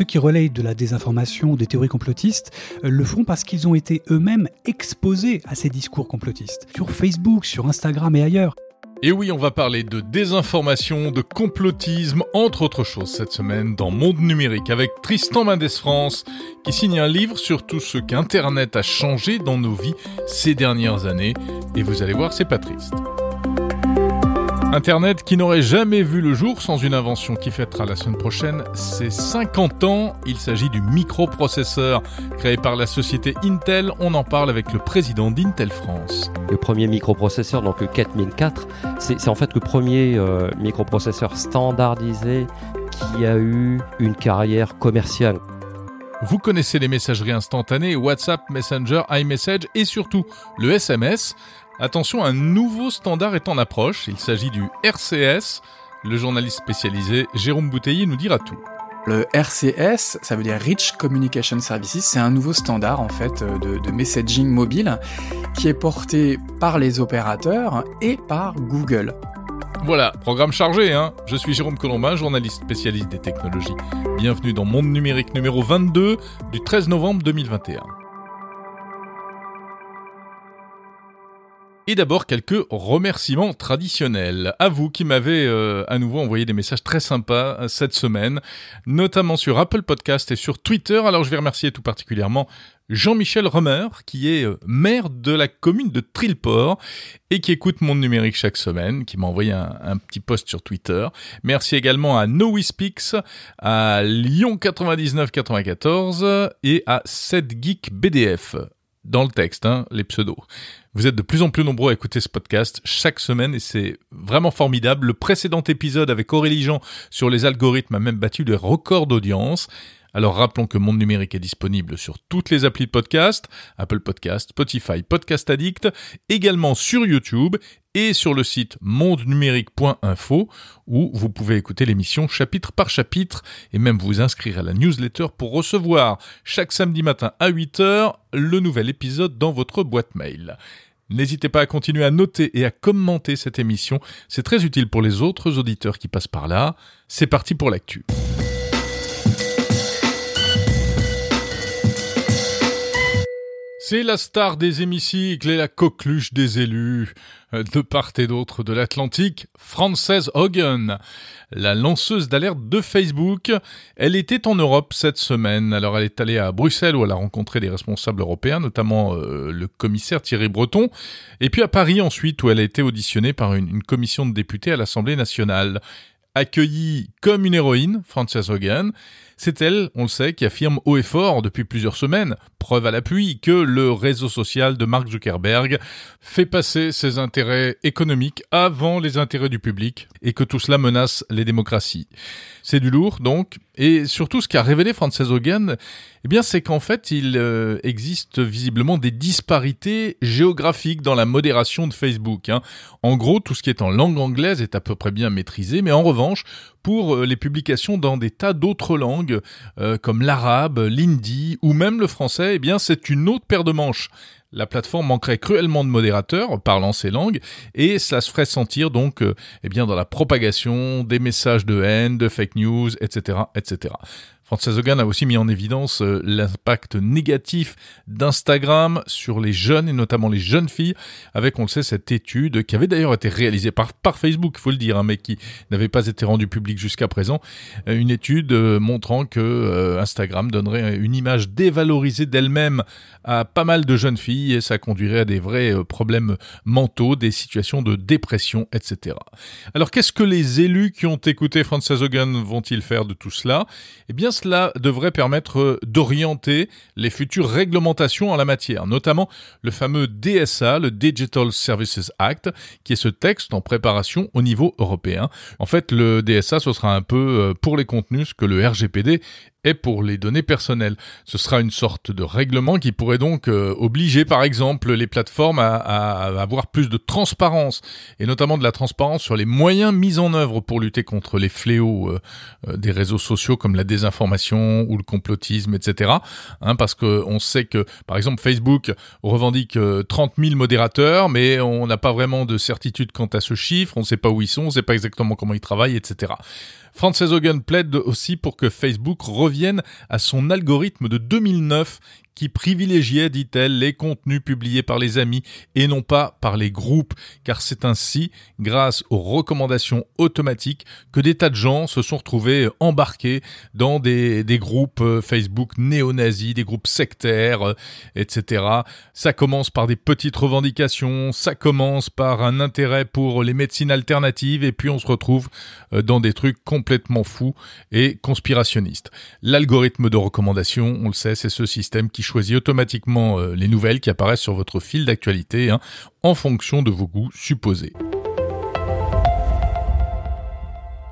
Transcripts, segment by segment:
Ceux qui relayent de la désinformation ou des théories complotistes euh, le font parce qu'ils ont été eux-mêmes exposés à ces discours complotistes, sur Facebook, sur Instagram et ailleurs. Et oui, on va parler de désinformation, de complotisme, entre autres choses cette semaine dans Monde Numérique avec Tristan Mendes France qui signe un livre sur tout ce qu'Internet a changé dans nos vies ces dernières années. Et vous allez voir, c'est pas triste. Internet qui n'aurait jamais vu le jour sans une invention qui fêtera la semaine prochaine ses 50 ans. Il s'agit du microprocesseur créé par la société Intel. On en parle avec le président d'Intel France. Le premier microprocesseur, donc le 4004, c'est en fait le premier euh, microprocesseur standardisé qui a eu une carrière commerciale. Vous connaissez les messageries instantanées, WhatsApp, Messenger, iMessage et surtout le SMS. Attention, un nouveau standard est en approche. Il s'agit du RCS. Le journaliste spécialisé Jérôme Bouteiller nous dira tout. Le RCS, ça veut dire Rich Communication Services, c'est un nouveau standard en fait de, de, messaging mobile qui est porté par les opérateurs et par Google. Voilà, programme chargé, hein Je suis Jérôme Colombin, journaliste spécialiste des technologies. Bienvenue dans Monde Numérique numéro 22 du 13 novembre 2021. Et d'abord quelques remerciements traditionnels. À vous qui m'avez euh, à nouveau envoyé des messages très sympas euh, cette semaine, notamment sur Apple Podcast et sur Twitter. Alors je vais remercier tout particulièrement Jean-Michel Romer, qui est euh, maire de la commune de Trilport et qui écoute Monde Numérique chaque semaine, qui m'a envoyé un, petit post sur Twitter. Merci également à NoWeSpeaks, à Lyon 9994 et à 7Geek BDF dans le texte, hein, les pseudos. Vous êtes de plus en plus nombreux à écouter ce podcast chaque semaine et c'est vraiment formidable. Le précédent épisode avec Aurélie Jean sur les algorithmes a même battu les records d'audience. Alors rappelons que Monde Numérique est disponible sur toutes les applis de podcast, Apple Podcast, Spotify, Podcast Addict, également sur YouTube et sur le site mondenumérique.info où vous pouvez écouter l'émission chapitre par chapitre et même vous inscrire à la newsletter pour recevoir chaque samedi matin à 8h le nouvel épisode dans votre boîte mail. N'hésitez pas à continuer à noter et à commenter cette émission, c'est très utile pour les autres auditeurs qui passent par là. C'est parti pour l'actu. C'est la star des hémicycles et la coqueluche des élus. Euh, de part et d'autre de l'Atlantique, Frances Hogan, la lanceuse d'alerte de Facebook. Elle était en Europe cette semaine. Alors elle est allée à Bruxelles où elle a rencontré des responsables européens, notamment euh, le commissaire Thierry Breton. Et puis à Paris ensuite où elle a été auditionnée par une, une commission de députés à l'Assemblée nationale. Accueillie comme une héroïne, Frances Hogan, c'est elle, on le sait, qui affirme haut et fort depuis plusieurs semaines, preuve à l'appui, que le réseau social de Mark Zuckerberg fait passer ses intérêts économiques avant les intérêts du public et que tout cela menace les démocraties. C'est du lourd, donc, et surtout ce qu'a révélé Frances Hogan, eh bien, c'est qu'en fait, il euh, existe visiblement des disparités géographiques dans la modération de Facebook. Hein. En gros, tout ce qui est en langue anglaise est à peu près bien maîtrisé, mais en revanche, pour euh, les publications dans des tas d'autres langues, euh, comme l'arabe, l'hindi ou même le français, eh bien c'est une autre paire de manches. La plateforme manquerait cruellement de modérateurs parlant ces langues et ça se ferait sentir donc euh, eh bien dans la propagation des messages de haine, de fake news, etc., etc. Frances Hogan a aussi mis en évidence euh, l'impact négatif d'Instagram sur les jeunes et notamment les jeunes filles, avec, on le sait, cette étude qui avait d'ailleurs été réalisée par, par Facebook, il faut le dire, hein, mais qui n'avait pas été rendue publique jusqu'à présent. Euh, une étude euh, montrant que Instagram donnerait une image dévalorisée d'elle-même à pas mal de jeunes filles et ça conduirait à des vrais problèmes mentaux, des situations de dépression, etc. Alors qu'est-ce que les élus qui ont écouté Frances Hogan vont-ils faire de tout cela? Eh bien, cela devrait permettre euh, d'orienter les futures réglementations en la matière, notamment le fameux DSA, le Digital Services Act, qui est ce texte en préparation au niveau européen. En fait, le DSA, ce sera un peu euh, pour les contenus ce que le RGPD et pour les données personnelles. Ce sera une sorte de règlement qui pourrait donc euh, obliger par exemple les plateformes à, avoir plus de transparence et notamment de la transparence sur les moyens mis en œuvre pour lutter contre les fléaux euh, euh, des réseaux sociaux comme la désinformation ou le complotisme, etc. Hein, parce que on sait que par exemple Facebook revendique 30 000 modérateurs, mais on n'a pas vraiment de certitude quant à ce chiffre, on ne sait pas où ils sont, on ne sait pas exactement comment ils travaillent, etc. Frances Hogan plaide aussi pour que Facebook revienne à son algorithme de 2009 qui privilégiait, dit-elle, les contenus publiés par les amis et non pas par les groupes, car c'est ainsi, grâce aux recommandations automatiques, que des tas de gens se sont retrouvés embarqués dans des, des groupes euh, Facebook néo-nazis, des groupes sectaires, euh, etc. Ça commence par des petites revendications, ça commence par un intérêt pour les médecines alternatives, et puis on se retrouve euh, dans des trucs complètement fous et conspirationnistes. L'algorithme de recommandation, on le sait, c'est ce système qui choisit automatiquement euh, les nouvelles qui apparaissent sur votre fil d'actualité hein, en fonction de vos goûts supposés.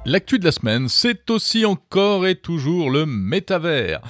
L'actu de la semaine, c'est aussi encore et toujours le métavers.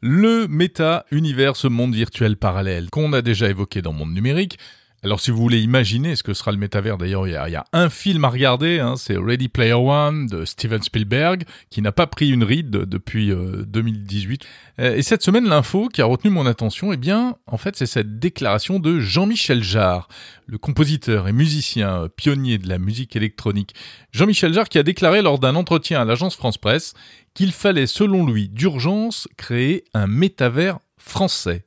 Le méta-univers, ce monde virtuel parallèle qu'on a déjà évoqué dans Monde Numérique, alors si vous voulez imaginer ce que sera le métavers, d'ailleurs il y, a un film à regarder, hein, c'est Ready Player One de Steven Spielberg, qui n'a pas pris une ride depuis 2018. Euh, euh, et cette semaine, l'info qui a retenu mon attention, eh bien, en fait, c'est cette déclaration de Jean-Michel Jarre, le compositeur et musicien pionnier de la musique électronique. Jean-Michel Jarre qui a déclaré lors d'un entretien à l'agence France Presse qu'il fallait, selon lui, d'urgence créer un métavers français.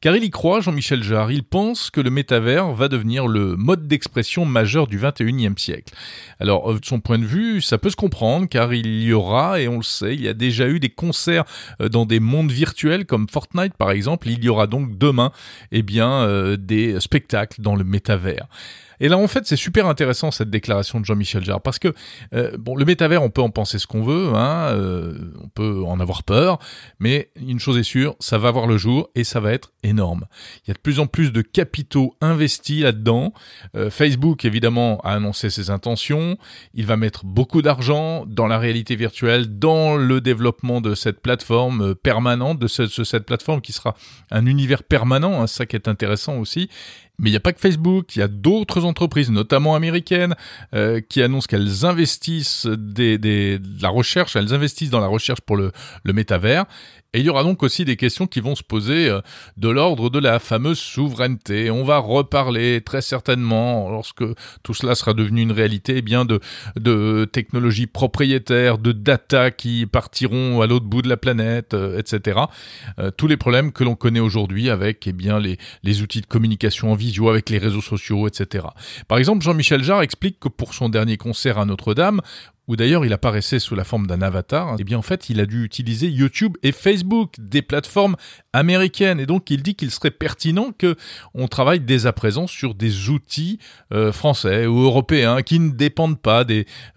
Car il y croit, Jean-Michel Jarre, il pense que le métavers va devenir le mode d'expression majeur du 21e siècle. Alors, euh, de son point de vue, ça peut se comprendre, car il y aura, et on le sait, il y a déjà eu des concerts euh, dans des mondes virtuels comme Fortnite par exemple, il y aura donc demain, eh bien, euh, des spectacles dans le métavers. Et là, en fait, c'est super intéressant cette déclaration de Jean-Michel Jarre parce que euh, bon, le métavers, on peut en penser ce qu'on veut, hein, euh, on peut en avoir peur, mais une chose est sûre, ça va voir le jour et ça va être énorme. Il y a de plus en plus de capitaux investis là-dedans. Euh, Facebook, évidemment, a annoncé ses intentions. Il va mettre beaucoup d'argent dans la réalité virtuelle, dans le développement de cette plateforme permanente, de, cette plateforme qui sera un univers permanent. Hein, ça qui est intéressant aussi. Mais il n'y a pas que Facebook, il y a d'autres entreprises, notamment américaines, euh, qui annoncent qu'elles investissent de la recherche, elles investissent dans la recherche pour le métavers. Et il y aura donc aussi des questions qui vont se poser euh, de l'ordre de la fameuse souveraineté. On va reparler très certainement, lorsque tout cela sera devenu une réalité, eh bien de, technologies propriétaires, de data qui partiront à l'autre bout de la planète, euh, etc. Euh, tous les problèmes que l'on connaît aujourd'hui avec eh les, les outils de communication en visio, avec les réseaux sociaux, etc. Par exemple, Jean-Michel Jarre explique que pour son dernier concert à Notre-Dame, où d'ailleurs il apparaissait sous la forme d'un avatar, eh bien en fait il a dû utiliser YouTube et Facebook, des plateformes américaines, et donc il dit qu'il serait pertinent que on travaille dès à présent sur des outils euh, français ou européens qui ne dépendent pas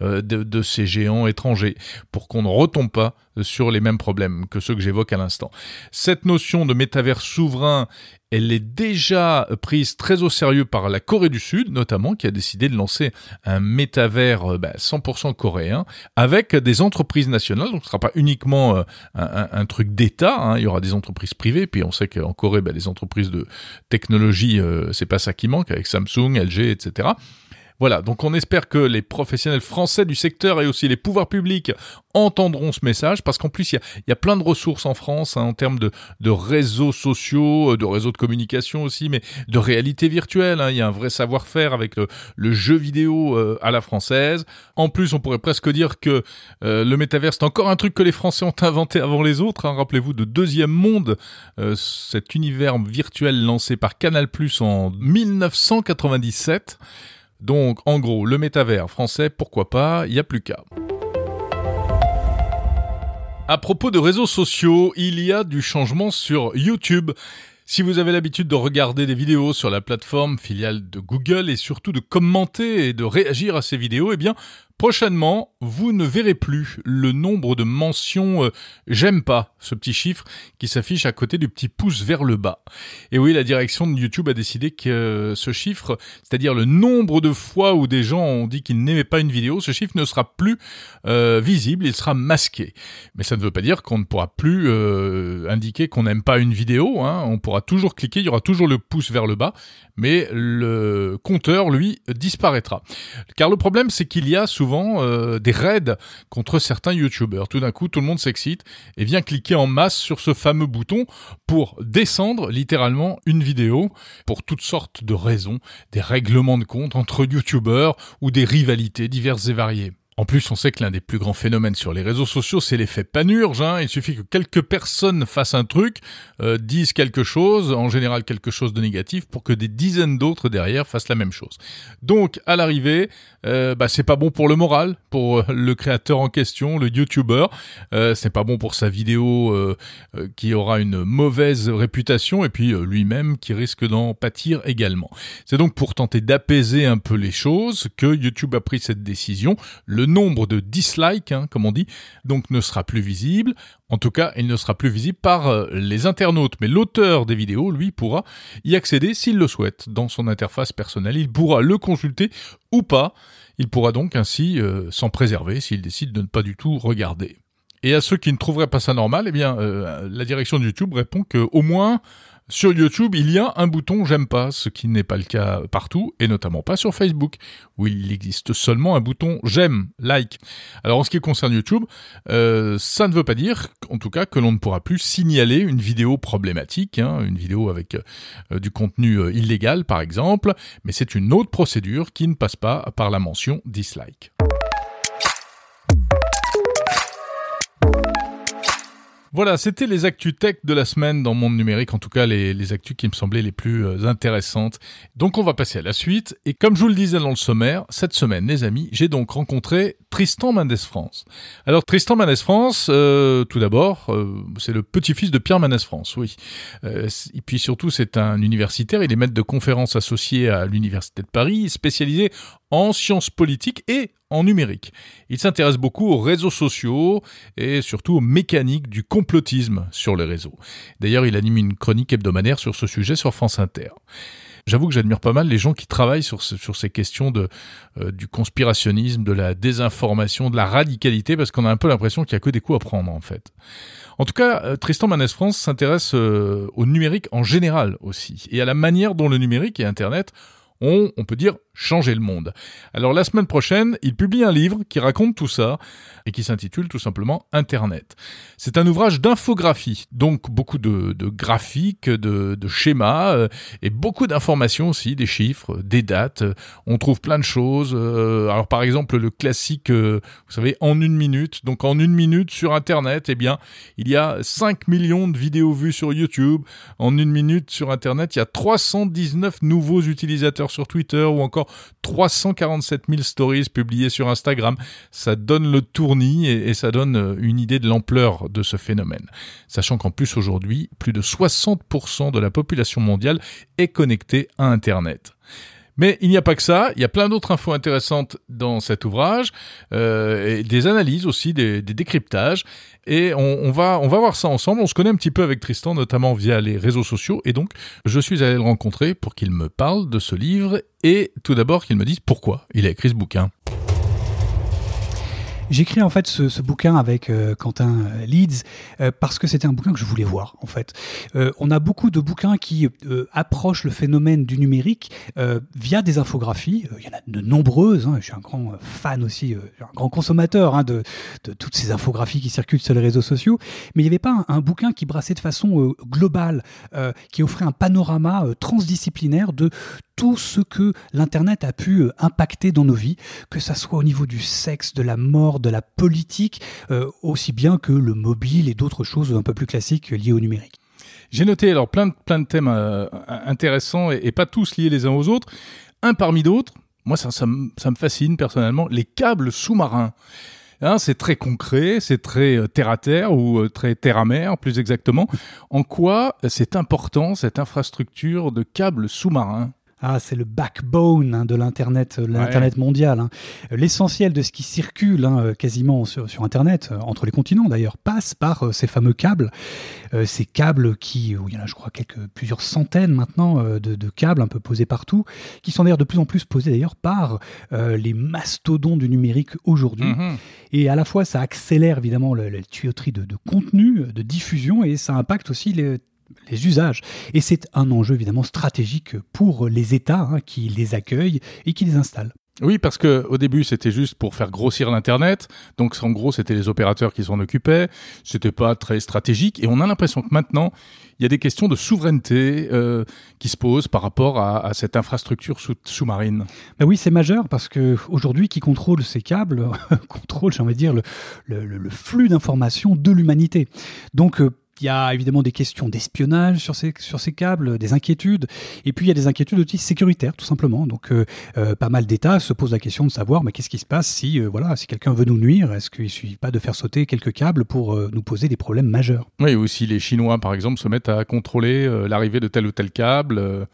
euh, de, ces géants étrangers, pour qu'on ne retombe pas sur les mêmes problèmes que ceux que j'évoque à l'instant. Cette notion de métavers souverain elle est déjà prise très au sérieux par la Corée du Sud, notamment, qui a décidé de lancer un métavers 100% euh, bah, coréen avec des entreprises nationales. Donc, ce ne sera pas uniquement euh, un, truc d'État. Hein. Il y aura des entreprises privées. Puis, on sait qu'en Corée, bah, les entreprises de technologie, euh, c'est pas ça qui manque, avec Samsung, LG, etc. Voilà, donc on espère que les professionnels français du secteur et aussi les pouvoirs publics entendront ce message, parce qu'en plus, il y, a, plein de ressources en France hein, en termes de, réseaux sociaux, euh, de réseaux de communication aussi, mais de réalité virtuelle. Hein. Il y a un vrai savoir-faire avec le, jeu vidéo euh, à la française. En plus, on pourrait presque dire que euh, le métavers, c'est encore un truc que les Français ont inventé avant les autres. Hein. Rappelez-vous de Deuxième Monde, cet univers virtuel lancé par Canal+, en 1997. Donc, en gros, le métavers français, pourquoi pas, il n'y a plus qu'à. À propos de réseaux sociaux, il y a du changement sur YouTube. Si vous avez l'habitude de regarder des vidéos sur la plateforme filiale de Google et surtout de commenter et de réagir à ces vidéos, eh bien, Prochainement, vous ne verrez plus le nombre de mentions euh, j'aime pas, ce petit chiffre qui s'affiche à côté du petit pouce vers le bas. Et oui, la direction de YouTube a décidé que euh, ce chiffre, c'est-à-dire le nombre de fois où des gens ont dit qu'ils n'aimaient pas une vidéo, ce chiffre ne sera plus euh, visible, il sera masqué. Mais ça ne veut pas dire qu'on ne pourra plus indiquer qu'on n'aime pas une vidéo, hein. on pourra toujours cliquer, il y aura toujours le pouce vers le bas, mais le compteur, lui, disparaîtra. Car le problème, c'est qu'il y a souvent euh, des raids contre certains youtubeurs. Tout d'un coup, tout le monde s'excite et vient cliquer en masse sur ce fameux bouton pour descendre littéralement une vidéo pour toutes sortes de raisons, des règlements de compte entre youtubeurs ou des rivalités diverses et variées. En plus, on sait que l'un des plus grands phénomènes sur les réseaux sociaux, c'est l'effet panurge. Hein. Il suffit que quelques personnes fassent un truc, euh, disent quelque chose, en général quelque chose de négatif, pour que des dizaines d'autres derrière fassent la même chose. Donc, à l'arrivée, euh, bah, c'est pas bon pour le moral, pour euh, le créateur en question, le YouTuber. C'est pas bon pour sa vidéo qui aura une mauvaise réputation, et puis lui-même qui risque d'en pâtir également. C'est donc pour tenter d'apaiser un peu les choses que YouTube a pris cette décision. Le nombre de dislikes, hein, comme on dit, donc ne sera plus visible. En tout cas, il ne sera plus visible par euh, les internautes, mais l'auteur des vidéos, lui, pourra y accéder s'il le souhaite. Dans son interface personnelle, il pourra le consulter ou pas. Il pourra donc ainsi euh, s'en préserver s'il décide de ne pas du tout regarder. Et à ceux qui ne trouveraient pas ça normal, eh bien, euh, la direction de YouTube répond que au moins sur YouTube, il y a un bouton j'aime pas, ce qui n'est pas le cas partout, et notamment pas sur Facebook, où il existe seulement un bouton j'aime, like. Alors en ce qui concerne YouTube, euh, ça ne veut pas dire, en tout cas, que l'on ne pourra plus signaler une vidéo problématique, hein, une vidéo avec euh, du contenu euh, illégal par exemple, mais c'est une autre procédure qui ne passe pas par la mention dislike. Voilà, c'était les actus tech de la semaine dans Monde Numérique, en tout cas les, les actus qui me semblaient les plus euh, intéressantes. Donc on va passer à la suite, et comme je vous le disais dans le sommaire, cette semaine les amis, j'ai donc rencontré Tristan Mendes France. Alors Tristan Mendes France, euh, tout d'abord, euh, c'est le petit-fils de Pierre Mendes France, oui. Et puis surtout c'est un universitaire, il est maître de conférences associé à l'Université de Paris, spécialisé en sciences politiques et en numérique. Il s'intéresse beaucoup aux réseaux sociaux et surtout aux mécaniques du complotisme sur les réseaux. D'ailleurs, il anime une chronique hebdomadaire sur ce sujet sur France Inter. J'avoue que j'admire pas mal les gens qui travaillent sur, ces questions de, euh, du conspirationnisme, de la désinformation, de la radicalité, parce qu'on a un peu l'impression qu'il y a que des coups à prendre en fait. En tout cas, euh, Tristan Manès France s'intéresse euh, au numérique en général aussi, et à la manière dont le numérique et Internet on peut dire, changé le monde. Alors la semaine prochaine, il publie un livre qui raconte tout ça et qui s'intitule tout simplement Internet. C'est un ouvrage d'infographie, donc beaucoup de, de graphiques, de, de schémas euh, et beaucoup d'informations aussi, des chiffres, des dates. On trouve plein de choses. Euh, alors par exemple le classique, euh, vous savez, en une minute. Donc en une minute sur Internet, eh bien, il y a 5 millions de vidéos vues sur YouTube. En une minute sur Internet, il y a 319 nouveaux utilisateurs sur Twitter ou encore 347 000 stories publiées sur Instagram. Ça donne le tournis et, et ça donne euh, une idée de l'ampleur de ce phénomène. Sachant qu'en plus aujourd'hui, plus de 60% de la population mondiale est connectée à Internet. Mais il n'y a pas que ça, il y a plein d'autres infos intéressantes dans cet ouvrage, euh, et des analyses aussi, des, des décryptages, et on, on, va, on va voir ça ensemble. On se connaît un petit peu avec Tristan, notamment via les réseaux sociaux, et donc je suis allé le rencontrer pour qu'il me parle de ce livre, et tout d'abord qu'il me dise pourquoi il a écrit ce bouquin. J'écris en fait ce, bouquin avec euh, Quentin Leeds euh, parce que c'était un bouquin que je voulais voir en fait. Euh, on a beaucoup de bouquins qui euh, approchent le phénomène du numérique euh, via des infographies. Il y en a de nombreuses. Hein. Je suis un grand fan aussi, un grand consommateur hein, de, de, toutes ces infographies qui circulent sur les réseaux sociaux. Mais il n'y avait pas un, un, bouquin qui brassait de façon globale, qui offrait un panorama transdisciplinaire de tout ce que l'Internet a pu impacter dans nos vies, que ça soit au niveau du sexe, de la mort, de la politique, euh, aussi bien que le mobile et d'autres choses un peu plus classiques liées au numérique. J'ai noté alors plein de, thèmes euh, intéressants et, pas tous liés les uns aux autres. Un parmi d'autres, moi ça, me fascine personnellement, les câbles sous-marins. Hein, c'est très concret, c'est très euh, terre à terre ou très terre à mer, plus exactement. En quoi c'est important cette infrastructure de câbles sous-marins? Ah, c'est le backbone hein, de l'Internet, euh, l'Internet ouais. mondial. Hein. L'essentiel de ce qui circule hein, euh, quasiment sur, sur, Internet, euh, entre les continents d'ailleurs, passe par ces fameux câbles. Euh, ces câbles qui, il y en a je crois quelques, plusieurs centaines maintenant de, de, câbles un peu posés partout, qui sont d'ailleurs de plus en plus posés d'ailleurs par les mastodons du numérique aujourd'hui. -hmm. Et à la fois ça accélère évidemment la, la tuyauterie de, de contenu, de diffusion, et ça impacte aussi les les usages. Et c'est un enjeu évidemment stratégique pour les États hein, qui les accueillent et qui les installent. Oui, parce que au début c'était juste pour faire grossir l'internet, donc en gros c'était les opérateurs qui s'en occupaient, c'était pas très stratégique, et on a l'impression que maintenant il y a des questions de souveraineté euh, qui se posent par rapport à, cette infrastructure sous-marine. Ben oui, c'est majeur parce que aujourd'hui, qui contrôle ces câbles contrôle, j'ai envie de dire, le, le flux d'informations de l'humanité. Donc euh, il y a évidemment des questions d'espionnage sur ces, sur ces câbles, des inquiétudes, et puis il y a des inquiétudes aussi sécuritaires, tout simplement. Donc, euh, euh, pas mal d'États se posent la question de savoir, mais qu'est-ce qui se passe si, euh, voilà, si quelqu'un veut nous nuire? Est-ce qu'il suffit pas de faire sauter quelques câbles pour nous poser des problèmes majeurs? Oui, ou si les Chinois, par exemple, se mettent à contrôler l'arrivée de tel ou tel câble.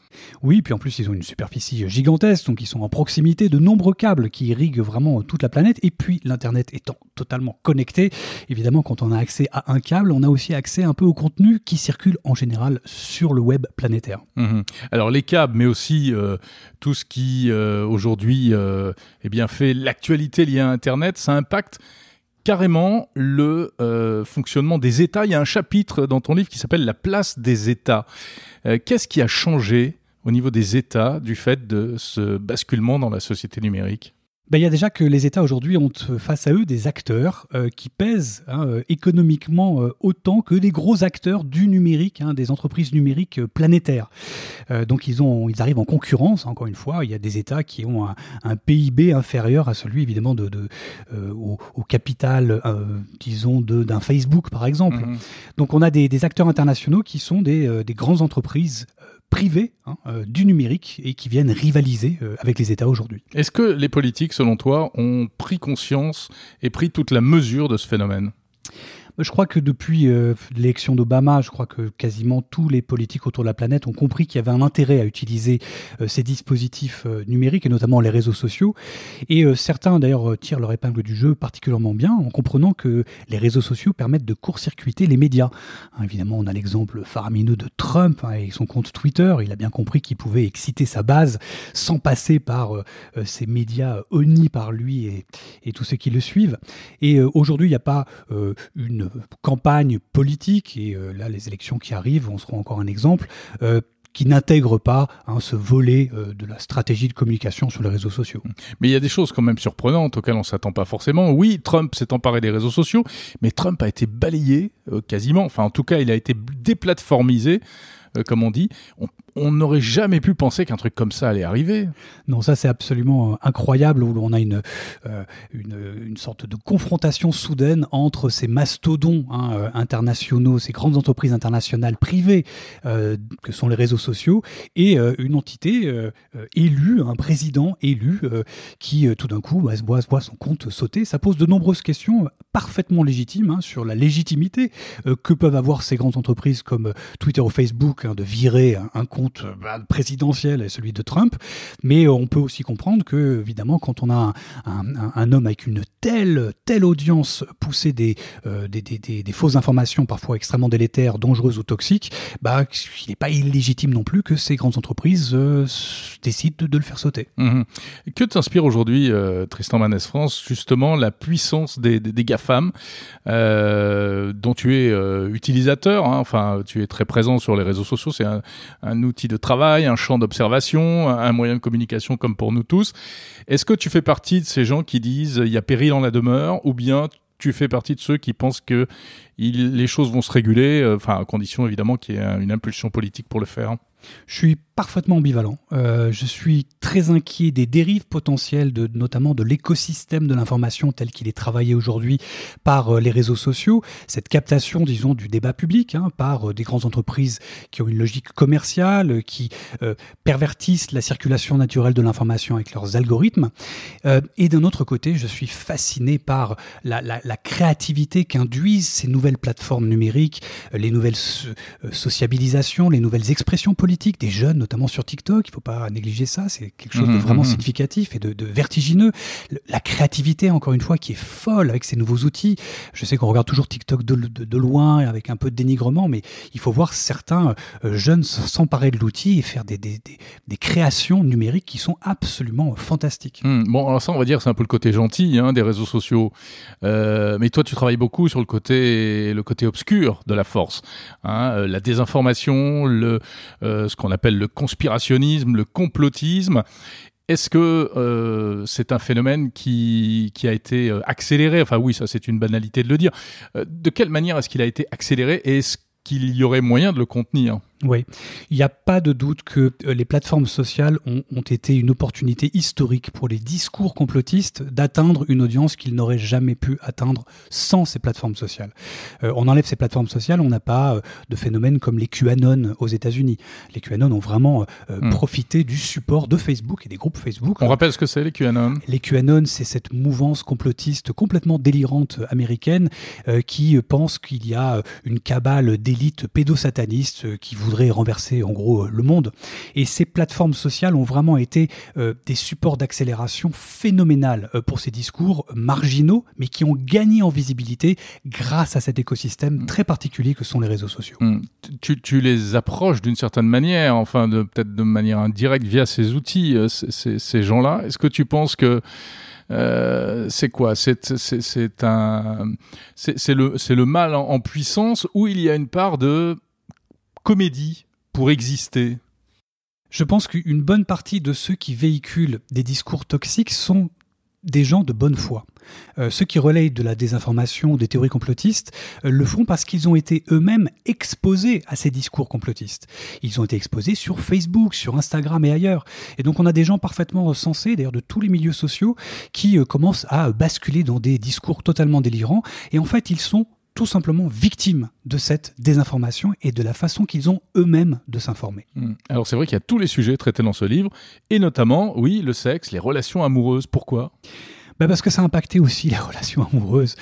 Oui, puis en plus, ils ont une superficie gigantesque, donc ils sont en proximité de nombreux câbles qui irriguent vraiment toute la planète. Et puis, l'Internet étant totalement connecté, évidemment, quand on a accès à un câble, on a aussi accès à un peu au contenu qui circule en général sur le web planétaire. Mhm. Alors les câbles, mais aussi euh, tout ce qui euh, aujourd'hui euh, eh bien fait l'actualité liée à Internet, ça impacte carrément le fonctionnement des États. Il y a un chapitre dans ton livre qui s'appelle La place des États. Qu'est-ce qui a changé au niveau des États du fait de ce basculement dans la société numérique? Ben, il y a déjà que les États aujourd'hui ont euh, face à eux des acteurs euh, qui pèsent hein, euh, économiquement autant que les gros acteurs du numérique, hein, des entreprises numériques planétaires. donc ils, ont, ils arrivent en concurrence, encore une fois. Il y a des États qui ont un, PIB inférieur à celui évidemment de, de au, capital, disons, d'un Facebook par exemple. Mmh donc on a des, des, acteurs internationaux qui sont des, des grandes entreprises privés hein, euh, du numérique et qui viennent rivaliser euh, avec les États aujourd'hui. Est-ce que les politiques, selon toi, ont pris conscience et pris toute la mesure de ce phénomène? Je crois que depuis euh, l'élection d'Obama, je crois que quasiment tous les politiques autour de la planète ont compris qu'il y avait un intérêt à utiliser euh, ces dispositifs euh, numériques et notamment les réseaux sociaux. Et certains d'ailleurs tirent leur épingle du jeu particulièrement bien en comprenant que les réseaux sociaux permettent de court-circuiter les médias. Hein, évidemment, on a l'exemple faramineux de Trump hein, et son compte Twitter. Il a bien compris qu'il pouvait exciter sa base sans passer par ces médias honnis par lui et, et, tous ceux qui le suivent. Et aujourd'hui, il n'y a pas une campagne politique, et euh, là les élections qui arrivent on seront encore un exemple, euh, qui n'intègre pas hein, ce volet euh, de la stratégie de communication sur les réseaux sociaux. Mais il y a des choses quand même surprenantes auxquelles on s'attend pas forcément. Oui, Trump s'est emparé des réseaux sociaux, mais Trump a été balayé quasiment, enfin en tout cas il a été déplatformisé comme on dit. On, on n'aurait jamais pu penser qu'un truc comme ça allait arriver. Non, ça c'est absolument euh, incroyable où on a une, euh, une, sorte de confrontation soudaine entre ces mastodons hein, euh, internationaux, ces grandes entreprises internationales privées que sont les réseaux sociaux et une entité élue, un président élu qui tout d'un coup bah, voit, voit, son compte sauter. Ça pose de nombreuses questions parfaitement légitimes hein, sur la légitimité que peuvent avoir ces grandes entreprises comme Twitter ou Facebook hein, de virer un compte euh, bah, présidentiel et celui de Trump, mais on peut aussi comprendre que, évidemment, quand on a un, homme avec une telle, telle audience pousser euh, des, des, fausses informations, parfois extrêmement délétères, dangereuses ou toxiques, bah, il n'est pas illégitime non plus que ces grandes entreprises euh, décident de, le faire sauter. Mhm. Que t'inspire aujourd'hui, Tristan Manès France, justement la puissance des, des, GAFAM, dont tu es utilisateur, hein, enfin, tu es très présent sur les réseaux sociaux, c'est un, un outil de travail, un champ d'observation, un moyen de communication comme pour nous tous. Est-ce que tu fais partie de ces gens qui disent il y a péril en la demeure ou bien tu fais partie de ceux qui pensent que les choses vont se réguler, euh, enfin à condition évidemment qu'il y ait une impulsion politique pour le faire? Je suis parfaitement ambivalent. Euh, je suis très inquiet des dérives potentielles, de, notamment de l'écosystème de l'information tel qu'il est travaillé aujourd'hui par euh, les réseaux sociaux, cette captation, disons, du débat public hein, par euh, des grandes entreprises qui ont une logique commerciale, qui pervertissent la circulation naturelle de l'information avec leurs algorithmes. et d'un autre côté, je suis fasciné par la, la créativité qu'induisent ces nouvelles plateformes numériques, les nouvelles sociabilisations, les nouvelles expressions politiques des jeunes, notamment sur TikTok. Il ne faut pas négliger ça. C'est quelque chose de mhm, vraiment mhm. significatif et de, vertigineux. La créativité, encore une fois, qui est folle avec ces nouveaux outils. Je sais qu'on regarde toujours TikTok de, loin avec un peu de dénigrement, mais il faut voir certains euh, jeunes s'emparer de l'outil et faire des, créations numériques qui sont absolument fantastiques. Bon, alors ça, on va dire, c'est un peu le côté gentil hein, des réseaux sociaux. Euh, mais toi, tu travailles beaucoup sur le côté, le côté obscur de la force. Hein, euh, la désinformation, le, ce qu'on appelle le conspirationnisme, le complotisme. Est-ce que euh, c'est un phénomène qui, qui a été euh, accéléré? Enfin oui, ça c'est une banalité de le dire. Euh, de quelle manière est-ce qu'il a été accéléré et est-ce qu'il y aurait moyen de le contenir? Oui, il n'y a pas de doute que euh, les plateformes sociales ont, ont, été une opportunité historique pour les discours complotistes d'atteindre une audience qu'ils n'auraient jamais pu atteindre sans ces plateformes sociales. Euh, on enlève ces plateformes sociales, on n'a pas euh, de phénomènes comme les QAnon aux États-Unis. Les QAnon ont vraiment euh, hmm. profité du support de Facebook et des groupes Facebook. On rappelle ce que c'est les QAnon? Les QAnon, c'est cette mouvance complotiste complètement délirante américaine qui pense qu'il y a une cabale d'élite pédosataniste qui vous voudrait renverser en gros le monde. Et ces plateformes sociales ont vraiment été euh, des supports d'accélération phénoménal euh, pour ces discours marginaux, mais qui ont gagné en visibilité grâce à cet écosystème très particulier que sont les réseaux sociaux. Mmh. Tu, tu, les approches d'une certaine manière, enfin peut-être de manière indirecte via ces outils, euh, ces, ces gens-là. Est-ce que tu penses que euh, c'est quoi? C'est un, c'est le, le mal en, en, puissance où il y a une part de comédie pour exister Je pense qu'une bonne partie de ceux qui véhiculent des discours toxiques sont des gens de bonne foi. Euh, ceux qui relayent de la désinformation, des théories complotistes, euh, le font parce qu'ils ont été eux-mêmes exposés à ces discours complotistes. Ils ont été exposés sur Facebook, sur Instagram et ailleurs. Et donc on a des gens parfaitement recensés, d'ailleurs de tous les milieux sociaux, qui euh, commencent à basculer dans des discours totalement délirants. Et en fait, ils sont tout simplement victimes de cette désinformation et de la façon qu'ils ont eux-mêmes de s'informer. Hmm. Alors c'est vrai qu'il y a tous les sujets traités dans ce livre, et notamment, oui, le sexe, les relations amoureuses. Pourquoi? Bah parce que ça a impacté aussi les relations amoureuses.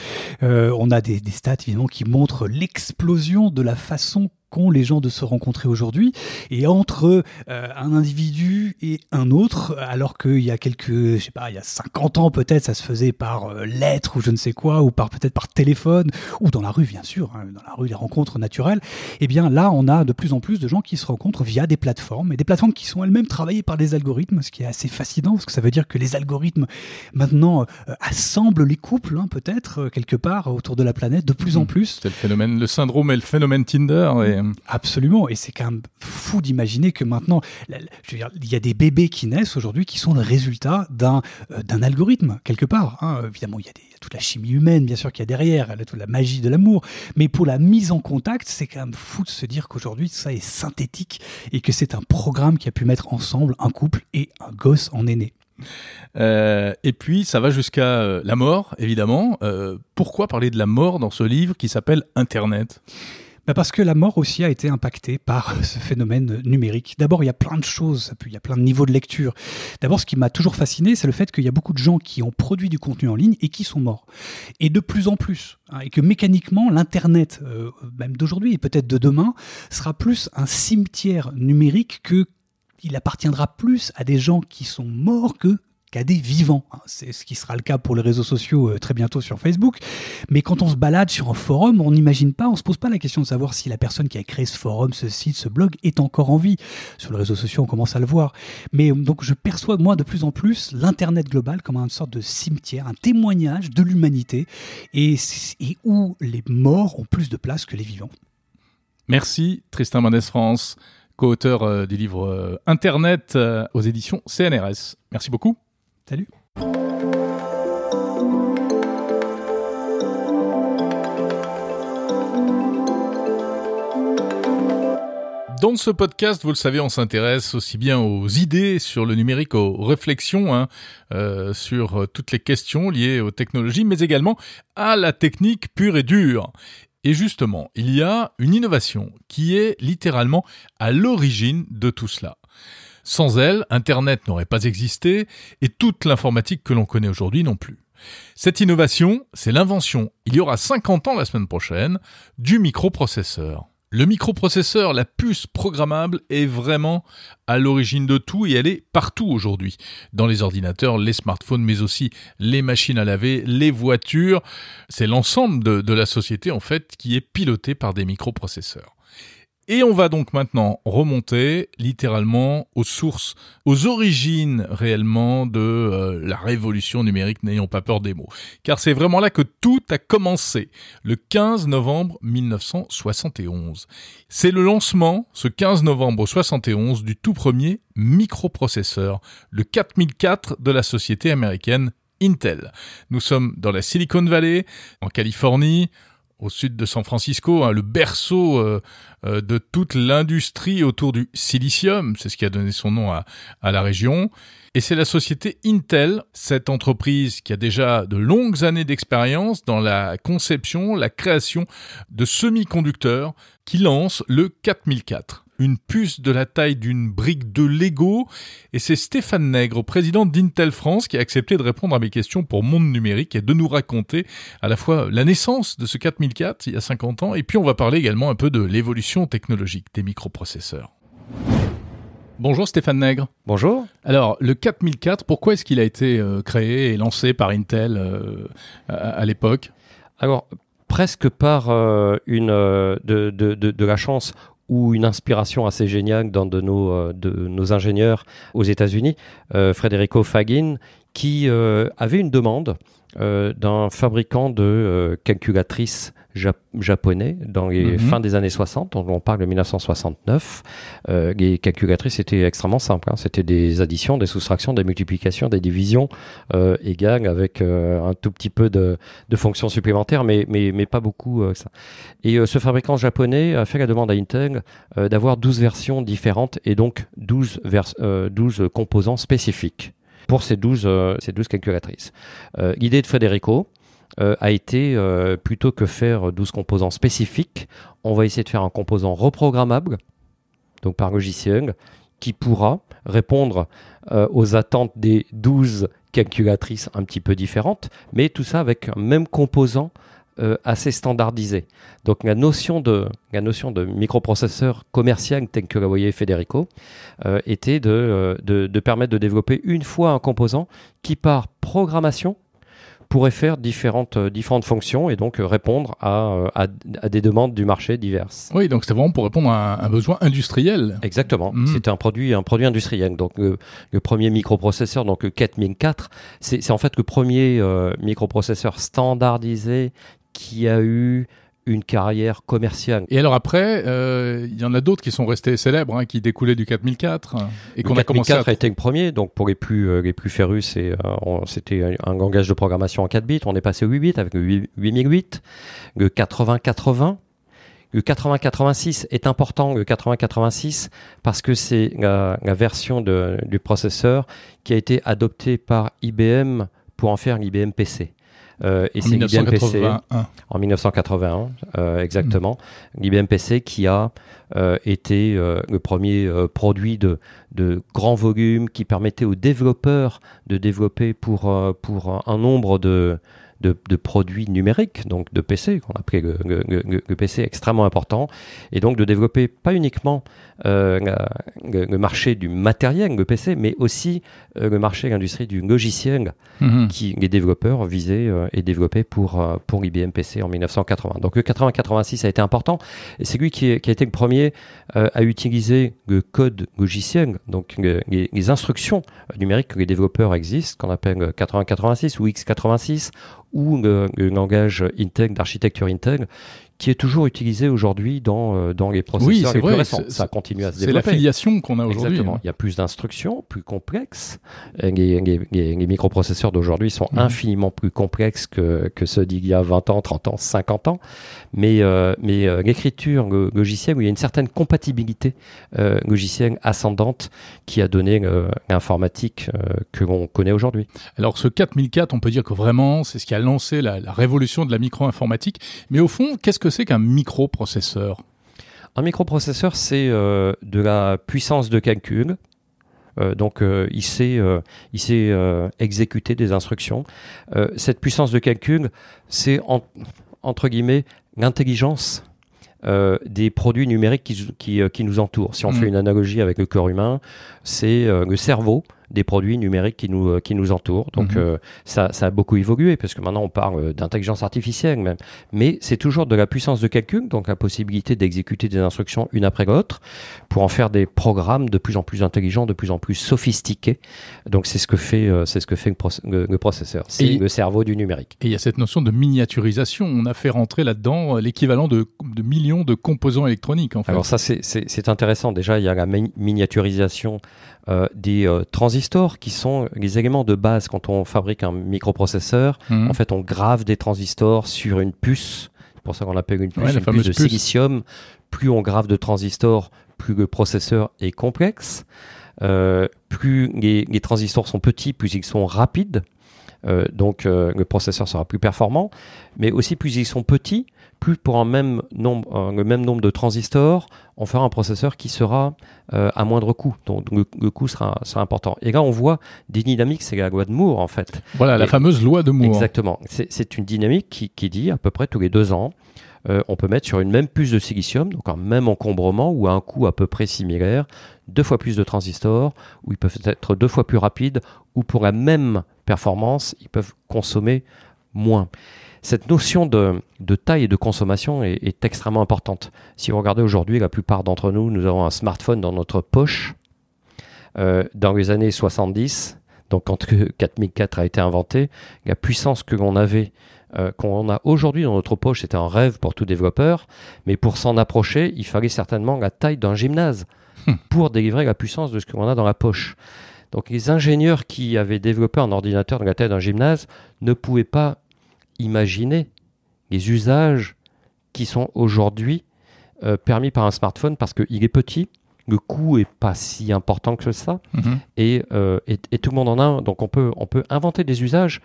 Euh, on a des, des stats évidemment qui montrent l'explosion de la façon qu'ont les gens de se rencontrer aujourd'hui et entre euh, un individu et un autre alors qu'il y a quelques je sais pas il y a 50 ans peut-être ça se faisait par euh, lettre ou je ne sais quoi ou par peut-être par téléphone ou dans la rue bien sûr hein, dans la rue les rencontres naturelles et eh bien là on a de plus en plus de gens qui se rencontrent via des plateformes et des plateformes qui sont elles-mêmes travaillées par des algorithmes ce qui est assez fascinant parce que ça veut dire que les algorithmes maintenant euh, assemblent les couples hein, peut-être euh, quelque part autour de la planète de plus en hmm. plus c'est le phénomène le syndrome et le phénomène Tinder et Absolument, et c'est quand même fou d'imaginer que maintenant, je veux dire, il y a des bébés qui naissent aujourd'hui qui sont le résultat d'un euh, d'un algorithme quelque part. Hein. Évidemment, il y a des, toute la chimie humaine, bien sûr, qu'il y a derrière, toute la magie de l'amour. Mais pour la mise en contact, c'est quand même fou de se dire qu'aujourd'hui, ça est synthétique et que c'est un programme qui a pu mettre ensemble un couple et un gosse en aîné. Euh, et puis, ça va jusqu'à euh, la mort, évidemment. Euh, pourquoi parler de la mort dans ce livre qui s'appelle Internet? Parce que la mort aussi a été impactée par ce phénomène numérique. D'abord, il y a plein de choses, il y a plein de niveaux de lecture. D'abord, ce qui m'a toujours fasciné, c'est le fait qu'il y a beaucoup de gens qui ont produit du contenu en ligne et qui sont morts. Et de plus en plus. Hein, et que mécaniquement, l'Internet, euh, même d'aujourd'hui et peut-être de demain, sera plus un cimetière numérique que il appartiendra plus à des gens qui sont morts que qu'à des vivants. Hein. C'est ce qui sera le cas pour les réseaux sociaux euh, très bientôt sur Facebook. Mais quand on se balade sur un forum, on n'imagine pas, on se pose pas la question de savoir si la personne qui a créé ce forum, ce site, ce blog est encore en vie. Sur les réseaux sociaux, on commence à le voir. Mais euh, donc je perçois moi de plus en plus l'internet global comme une sorte de cimetière, un témoignage de l'humanité et, et où les morts ont plus de place que les vivants. Merci Tristan Mendes France, co-auteur euh, du livre Internet aux éditions CNRS. Merci beaucoup. Salut Dans ce podcast, vous le savez, on s'intéresse aussi bien aux idées sur le numérique, aux réflexions hein, euh, sur toutes les questions liées aux technologies, mais également à la technique pure et dure. Et justement, il y a une innovation qui est littéralement à l'origine de tout cela. Sans elle, Internet n'aurait pas existé et toute l'informatique que l'on connaît aujourd'hui non plus. Cette innovation, c'est l'invention, il y aura 50 ans la semaine prochaine, du microprocesseur. Le microprocesseur, la puce programmable, est vraiment à l'origine de tout et elle est partout aujourd'hui. Dans les ordinateurs, les smartphones, mais aussi les machines à laver, les voitures. C'est l'ensemble de, la société, en fait, qui est piloté par des microprocesseurs. Et on va donc maintenant remonter littéralement aux sources, aux origines réellement de euh, la révolution numérique, n'ayons pas peur des mots. Car c'est vraiment là que tout a commencé, le 15 novembre 1971. C'est le lancement, ce 15 novembre 71, du tout premier microprocesseur, le 4004 de la société américaine Intel. Nous sommes dans la Silicon Valley, en Californie, au sud de San Francisco, hein, le berceau euh, euh, de toute l'industrie autour du silicium, c'est ce qui a donné son nom à, à la région. Et c'est la société Intel, cette entreprise qui a déjà de longues années d'expérience dans la conception, la création de semi-conducteurs, qui lance le 4004 une puce de la taille d'une brique de Lego. Et c'est Stéphane Nègre, président d'Intel France, qui a accepté de répondre à mes questions pour Monde Numérique et de nous raconter à la fois la naissance de ce 4004 il y a 50 ans, et puis on va parler également un peu de l'évolution technologique des microprocesseurs. Bonjour Stéphane Nègre. Bonjour. Alors, le 4004, pourquoi est-ce qu'il a été euh, créé et lancé par Intel euh, à, l'époque? Alors, presque par euh, une, de, de, de, la chance ou une inspiration assez géniale d'un de nos, euh, de nos ingénieurs aux États-Unis, euh, Federico Fagin, qui euh, avait une demande d'un fabricant de calculatrices japonais dans les mhm. fins des années 60, on, parle de 1969. Euh, les calculatrices étaient extrêmement simples. Hein. C'était des additions, des soustractions, des multiplications, des divisions euh, égales avec euh, un tout petit peu de, de, fonctions supplémentaires, mais, mais, mais pas beaucoup. Euh, ça. Et ce fabricant japonais a fait la demande à Intel d'avoir 12 versions différentes et donc 12, 12 composants spécifiques pour ces 12, ces 12 calculatrices. L'idée de Federico, euh, a été, euh, plutôt que faire 12 composants spécifiques, on va essayer de faire un composant reprogrammable, donc par logiciel, qui pourra répondre euh, aux attentes des 12 calculatrices un petit peu différentes, mais tout ça avec un même composant assez standardisé. Donc la notion de, la microprocesseur commercial tel que l'a voyait Federico était de, de permettre de développer une fois un composant qui par programmation pourrait faire différentes, euh, différentes fonctions et donc euh, répondre à, euh, à, des demandes du marché diverses. Oui, donc c'était vraiment pour répondre à un, besoin industriel. Exactement. Mmh. C'était un produit, un produit industriel. Donc le, premier microprocesseur, donc le 4004, c'est en fait le premier microprocesseur standardisé qui a eu une carrière commerciale. Et alors après, euh, il y en a d'autres qui sont restés célèbres, hein, qui découlaient du 4004 et qu'on a commencé. 4004 a été le premier, donc pour les plus euh, les plus férus, euh, c'était un langage de programmation en 4 bits. On est passé au 8 bits avec le 8008, le 8080. Le 8086 est important, le 8086, parce que c'est la, version de, du processeur qui a été adoptée par IBM pour en faire l'IBM PC. Euh, et c'est l'IBM PC en 1981, euh, exactement. Mm. L'IBM PC qui a euh, été le premier produit de, de grand volume qui permettait aux développeurs de développer pour, pour un nombre de, de, de, produits numériques, donc de PC, qu'on appelait le, le, le, PC extrêmement important, et donc de développer pas uniquement euh, le, marché du matériel, le PC, mais aussi euh, le marché, l'industrie du logiciel, mhm. qui les développeurs visaient euh, et développaient pour, pour IBM PC en 1980. Donc le 80-86 a été important, et c'est lui qui, qui, a été le premier à utiliser le code logiciel, donc les, les instructions numériques que les développeurs existent, qu'on appelle 80-86 ou X86, ou le, langage Intel, d'architecture Intel, qui est toujours utilisé aujourd'hui dans, euh, dans les processeurs les plus récents. Ça continue à se développer. C'est la filiation qu'on a aujourd'hui. Exactement. Hein. Il y a plus d'instructions, plus complexes. Les, les, les, microprocesseurs d'aujourd'hui sont mhm. infiniment plus complexes que, que ceux d'il y a 20 ans, 30 ans, 50 ans. Mais, euh, mais euh, l'écriture logicielle, où il y a une certaine compatibilité euh, logicielle ascendante qui a donné l'informatique que l'on connaît aujourd'hui. Alors ce 4004, on peut dire que vraiment, c'est ce qui a lancé la, la révolution de la micro-informatique. Mais au fond, qu'est-ce que c'est qu'un microprocesseur Un microprocesseur, c'est euh, de la puissance de calcul. Euh, donc, euh, il sait, il sait exécuter des instructions. cette puissance de calcul, c'est entre guillemets l'intelligence des produits numériques qui, qui, nous entourent. Si on fait mm. une analogie avec le corps humain, c'est le cerveau des produits numériques qui nous, euh, qui nous entourent. Donc Mhm. euh, ça, ça a beaucoup évolué, parce que maintenant on parle euh, d'intelligence artificielle même. Mais c'est toujours de la puissance de calcul, donc la possibilité d'exécuter des instructions une après l'autre, pour en faire des programmes de plus en plus intelligents, de plus en plus sophistiqués. Donc c'est ce que fait, c'est ce que fait le, proce- le- le processeur. C'est le cerveau du numérique. Et il y a cette notion de miniaturisation. On a fait rentrer là-dedans l'équivalent de, de millions de composants électroniques, en fait. Alors ça, c'est- intéressant. Déjà, il y a la mi- miniaturisation euh, des euh, transistors qui sont les éléments de base quand on fabrique un microprocesseur. Mhm. En fait, on grave des transistors sur une puce. C'est pour ça qu'on appelle une puce Ouais, une puce de puce. silicium. Plus on grave de transistors, plus le processeur est complexe. Euh, plus les, les transistors sont petits, plus ils sont rapides. Euh, donc euh, le processeur sera plus performant. Mais aussi plus ils sont petits, plus pour un même nombre, le même nombre de transistors, on fera un processeur qui sera euh, à moindre coût. Donc le, le coût sera, sera important. Et là, on voit des dynamiques, c'est la loi de Moore en fait. Voilà, la fameuse loi de Moore. Exactement. C'est c'est une dynamique qui, qui dit à peu près tous les deux ans, euh, on peut mettre sur une même puce de silicium, donc un même encombrement ou à un coût à peu près similaire, deux fois plus de transistors, ou ils peuvent être deux fois plus rapides, ou pour la même performance, ils peuvent consommer moins. Cette notion de, de taille et de consommation est, est extrêmement importante. Si vous regardez aujourd'hui, la plupart d'entre nous, nous avons un smartphone dans notre poche. Euh, dans les années 70, donc quand que 4004 a été inventé, la puissance que l'on avait, euh, qu'on a aujourd'hui dans notre poche, c'était un rêve pour tout développeur, mais pour s'en approcher, il fallait certainement la taille d'un gymnase Hmm. pour délivrer la puissance de ce que l'on a dans la poche. Donc les ingénieurs qui avaient développé un ordinateur de la taille d'un gymnase ne pouvaient pas imaginer les usages qui sont aujourd'hui euh, permis par un smartphone parce qu'il est petit, le coût est pas si important que ça, Mhm. et, euh, et, et tout le monde en a un. Donc on peut, on peut inventer des usages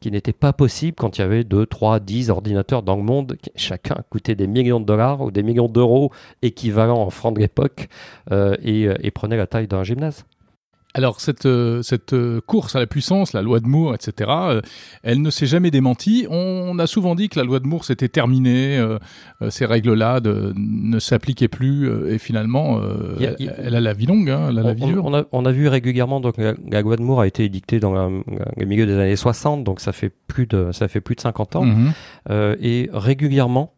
qui n'étaient pas possibles quand il y avait 2, 3, 10 ordinateurs dans le monde, qui chacun coûtait des millions de dollars ou des millions d'euros équivalents en francs de l'époque euh, et, et prenait la taille d'un gymnase. Alors, cette, euh, cette euh, course à la puissance, la loi de Moore, etc., euh, elle ne s'est jamais démentie. On a souvent dit que la loi de Moore s'était terminée, euh, ces règles-là de- ne s'appliquaient plus, et finalement, euh, Il y a- il y a- elle, a la vie longue, hein, elle a la vie On, dure. on a, on a vu régulièrement, donc la, la loi de Moore a été édictée dans le milieu des années 60, donc ça fait plus de, ça fait plus de 50 ans. Mhm. Euh, et régulièrement,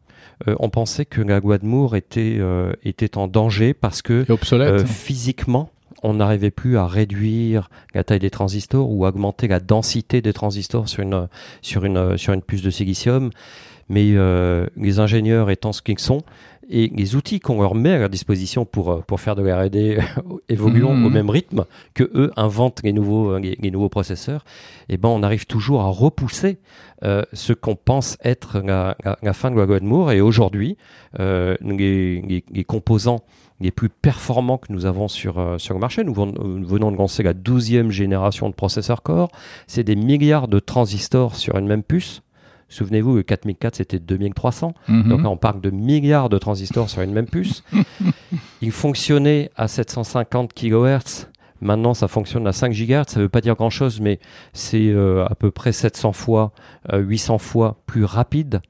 euh, on pensait que la loi de Moore était, euh, était en danger parce que obsolète. euh, physiquement, on n'arrivait plus à réduire la taille des transistors ou augmenter la densité des transistors sur une, sur une, sur une puce de silicium. Mais euh, les ingénieurs étant ce qu'ils sont, et les outils qu'on leur met à leur disposition pour, euh, pour faire de la R&D évoluant au même rythme que eux inventent les nouveaux, les, les nouveaux processeurs, et ben on arrive toujours à repousser euh, ce qu'on pense être la, la- la fin de la loi de Moore. Et aujourd'hui, euh, les composants les plus performants que nous avons sur, euh, sur le marché. Nous, ven- nous venons de lancer la 12e génération de processeurs Core. C'est des milliards de transistors sur une même puce. Souvenez-vous, le 4004, c'était 2300. Mhm. Donc là, on parle de milliards de transistors sur une même puce. Il fonctionnait à 750 kHz. Maintenant, ça fonctionne à 5 GHz. Ça ne veut pas dire grand-chose, mais c'est euh, à peu près 700 fois, euh, 800 fois plus rapide.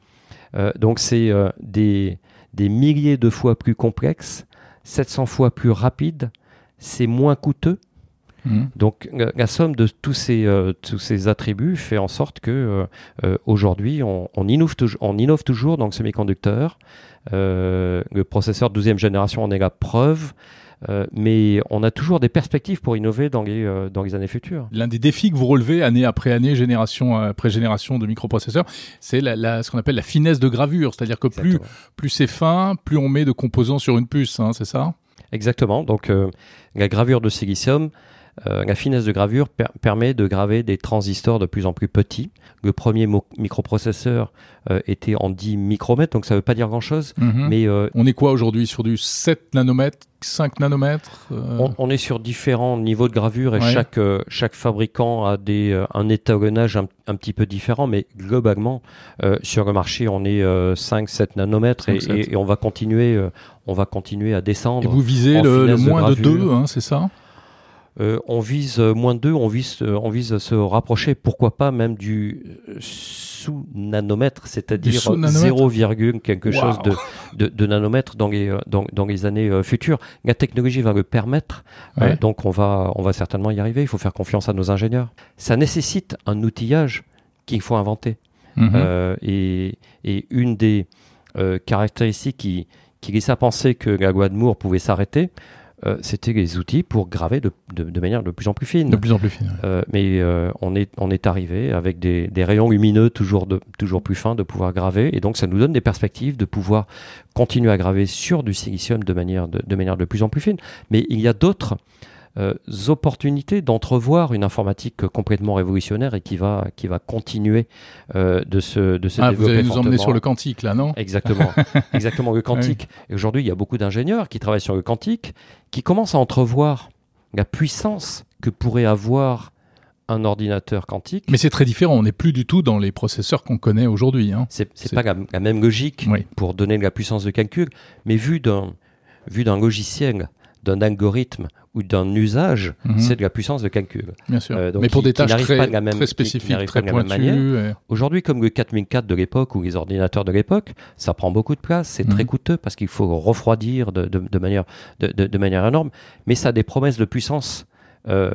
Euh, donc, c'est euh, des, des milliers de fois plus complexe, 700 fois plus rapide. C'est moins coûteux. Mhm. Donc la, somme de tous ces, euh, tous ces attributs fait en sorte que euh, euh, aujourd'hui on, on innove, toujours- on innove toujours dans le semi-conducteur. Euh, le processeur 12e génération en est la preuve, euh, mais on a toujours des perspectives pour innover dans les, euh, dans les années futures. L'un des défis que vous relevez année après année, génération après génération de microprocesseurs, c'est la, la- ce qu'on appelle la finesse de gravure. C'est-à-dire que plus, Exactement. plus c'est fin, plus on met de composants sur une puce, hein, c'est ça? Exactement. Donc euh, la gravure de silicium, euh, la finesse de gravure per- permet de graver des transistors de plus en plus petits. Le premier microprocesseur euh, était en 10 micromètres, donc ça ne veut pas dire grand-chose, Mhm. mais euh, On est quoi aujourd'hui? Sur du 7 nanomètres 5 nanomètres On, on est sur différents niveaux de gravure et Ouais. chaque, chaque fabricant a des, un étalonnage un, un petit peu différent, mais globalement, sur le marché, on est 5-7 nanomètres et, 5, 7. et- et on, va continuer, on va continuer à Et descendre. vous visez le, le finesse de moins de gravure. 2, hein, c'est ça? Euh, on vise euh, moins de 2, on vise, euh, on vise à se rapprocher, pourquoi pas même du euh, sous-nanomètre, c'est-à-dire sous-nanomètre 0, virgule quelque Wow. chose de, de, nanomètres dans les, dans, dans les années futures. La technologie va le permettre, donc on va, on va certainement y arriver. Il faut faire confiance à nos ingénieurs. Ça nécessite un outillage qu'il faut inventer. Mhm. et, et, une des caractéristiques qui, qui laisse à penser que la loi de Moore pouvait s'arrêter, euh, c'était les outils pour graver de, de, manière de plus en plus fine. De plus en plus fine. Euh, mais euh, on, est, on est arrivé avec des, des, rayons lumineux toujours, de, toujours plus fins de pouvoir graver. Et donc ça nous donne des perspectives de pouvoir continuer à graver sur du silicium de manière de, de manière de plus en plus fine. Mais il y a d'autres euh, opportunités d'entrevoir une informatique complètement révolutionnaire et qui va, qui va continuer euh, de se, de se ah, développer. Vous allez nous emmener sur le quantique, là, non? Exactement. Exactement, le quantique. Et aujourd'hui, il y a beaucoup d'ingénieurs qui travaillent sur le quantique, qui commencent à entrevoir la puissance que pourrait avoir un ordinateur quantique. Mais c'est très différent, on n'est plus du tout dans les processeurs qu'on connaît aujourd'hui. Hein. C'est pas la, même logique pour donner de la puissance de calcul, mais vu d'un vu d'un logiciel, d'un algorithme ou d'un usage, mhm. c'est de la puissance de calcul. Bien sûr. Euh, mais pour des tâches très, très spécifiques, très pointues. Aujourd'hui, comme le 4004 de l'époque ou les ordinateurs de l'époque, ça prend beaucoup de place, c'est très mhm. coûteux parce qu'il faut refroidir de, de, manière, de, manière énorme, mais ça a des promesses de puissance euh,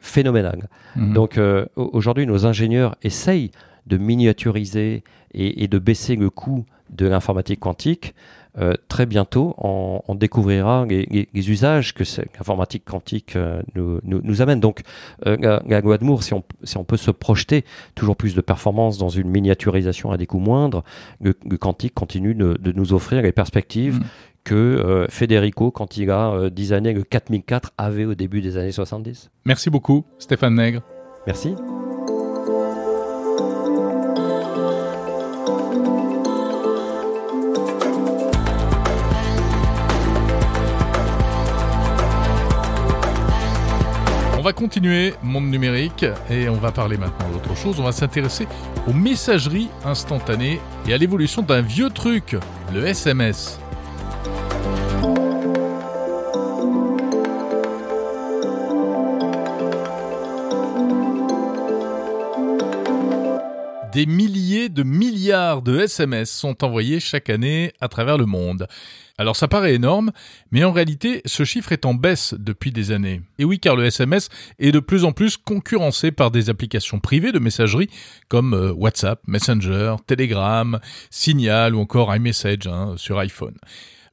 phénoménales. Mhm. Donc euh, aujourd'hui, nos ingénieurs essayent de miniaturiser et, et de baisser le coût de l'informatique quantique euh, très bientôt, on, découvrira les, usages que l'informatique quantique euh, nous, nous, amène. Donc, euh, si on, si on peut se projeter toujours plus de performance dans une miniaturisation à des coûts moindres, le, quantique continue de, nous offrir les perspectives mm. que Federico, quand il a 10 années, le 4004, avait au début des années 70. Merci beaucoup, Stéphane Nègre. Merci. On va continuer monde numérique et on va parler maintenant d'autre chose. On va s'intéresser aux messageries instantanées et à l'évolution d'un vieux truc, le SMS. Des milliers de milliards de SMS sont envoyés chaque année à travers le monde. Alors ça paraît énorme, mais en réalité, ce chiffre est en baisse depuis des années. Et oui, car le SMS est de plus en plus concurrencé par des applications privées de messagerie comme euh, WhatsApp, Messenger, Telegram, Signal ou encore iMessage hein, sur iPhone.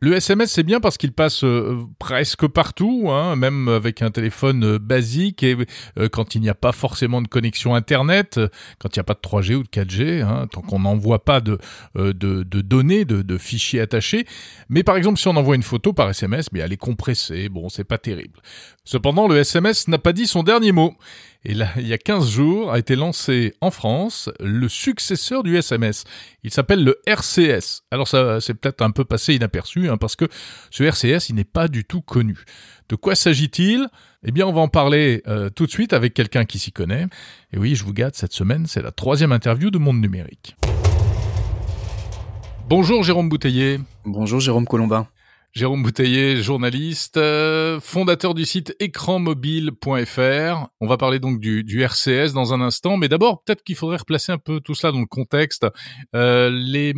Le SMS, c'est bien parce qu'il passe euh, presque partout, hein, même avec un téléphone euh, basique et euh, quand il n'y a pas forcément de connexion Internet, quand il n'y a pas de 3G ou de 4G, hein, tant qu'on n'envoie pas de, données, de, de, fichiers attachés. Mais par exemple, si on envoie une photo par SMS, mais elle est compressée, bon, c'est pas terrible. Cependant, le SMS n'a pas dit son dernier mot. Et là, il y a 15 jours, a été lancé en France le successeur du SMS. Il s'appelle le RCS. Alors ça, c'est peut-être un peu passé inaperçu, hein, parce que ce RCS, il n'est pas du tout connu. De quoi s'agit-il? Eh bien, on va en parler euh, tout de suite avec quelqu'un qui s'y connaît. Et oui, je vous gâte, cette semaine, c'est la troisième interview de Monde Numérique. Bonjour Jérôme Bouteiller. Bonjour Jérôme Colombin. Jérôme Bouteiller, journaliste, euh, fondateur du site écranmobile.fr. On va parler donc du, RCS dans un instant, mais d'abord peut-être qu'il faudrait replacer un peu tout cela dans le contexte. Euh, les,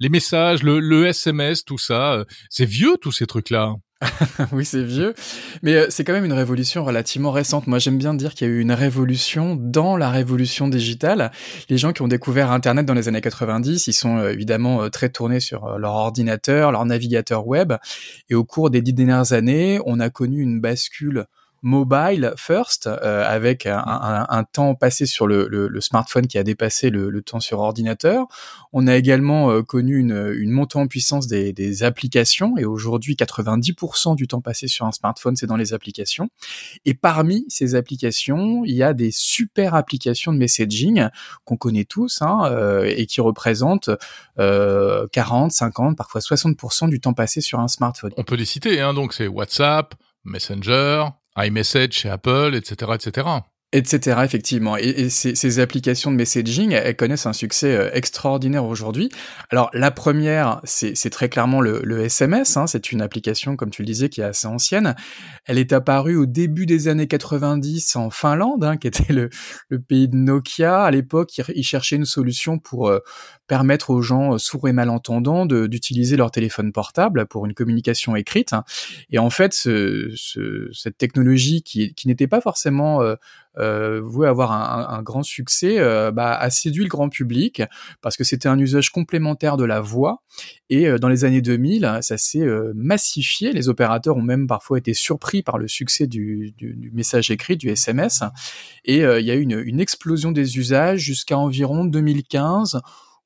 les messages, le, le SMS, tout ça, euh, c'est vieux tous ces trucs-là. oui, c'est vieux, mais euh, c'est quand même une révolution relativement récente. Moi, j'aime bien dire qu'il y a eu une révolution dans la révolution digitale. Les gens qui ont découvert Internet dans les années 90, ils sont euh, évidemment euh, très tournés sur leur ordinateur, leur navigateur web, et au cours des dix dernières années, on a connu une bascule mobile first, euh, avec un, un, un, temps passé sur le, le, le, smartphone qui a dépassé le, le, temps sur ordinateur. On a également euh, connu une, une, montée en puissance des, des applications, et aujourd'hui 90% du temps passé sur un smartphone, c'est dans les applications. Et parmi ces applications, il y a des super applications de messaging qu'on connaît tous, hein, euh, et qui représentent 40, 50, parfois 60% du temps passé sur un smartphone. On peut les citer, hein, donc c'est WhatsApp, Messenger, iMessage chez Apple, etc., etc. etc. Effectivement. Et, ces, applications de messaging, elles, connaissent un succès euh, extraordinaire aujourd'hui. Alors la première, c'est très clairement le, SMS. Hein. C'est une application, comme tu le disais, qui est assez ancienne. Elle est apparue au début des années 90 en Finlande, hein, qui était le, pays de Nokia. À l'époque, ils, cherchaient une solution pour euh, permettre aux gens euh, sourds et malentendants d'utiliser leur téléphone portable pour une communication écrite. Et en fait, ce, cette technologie qui, n'était pas forcément voué avoir un, un, grand succès, euh, bah, a séduit le grand public parce que c'était un usage complémentaire de la voix. Et euh, dans les années 2000, ça s'est euh, massifié. Les opérateurs ont même parfois été surpris par le succès du, du, du message écrit, du SMS. Et il y a eu une, une explosion des usages jusqu'à environ 2015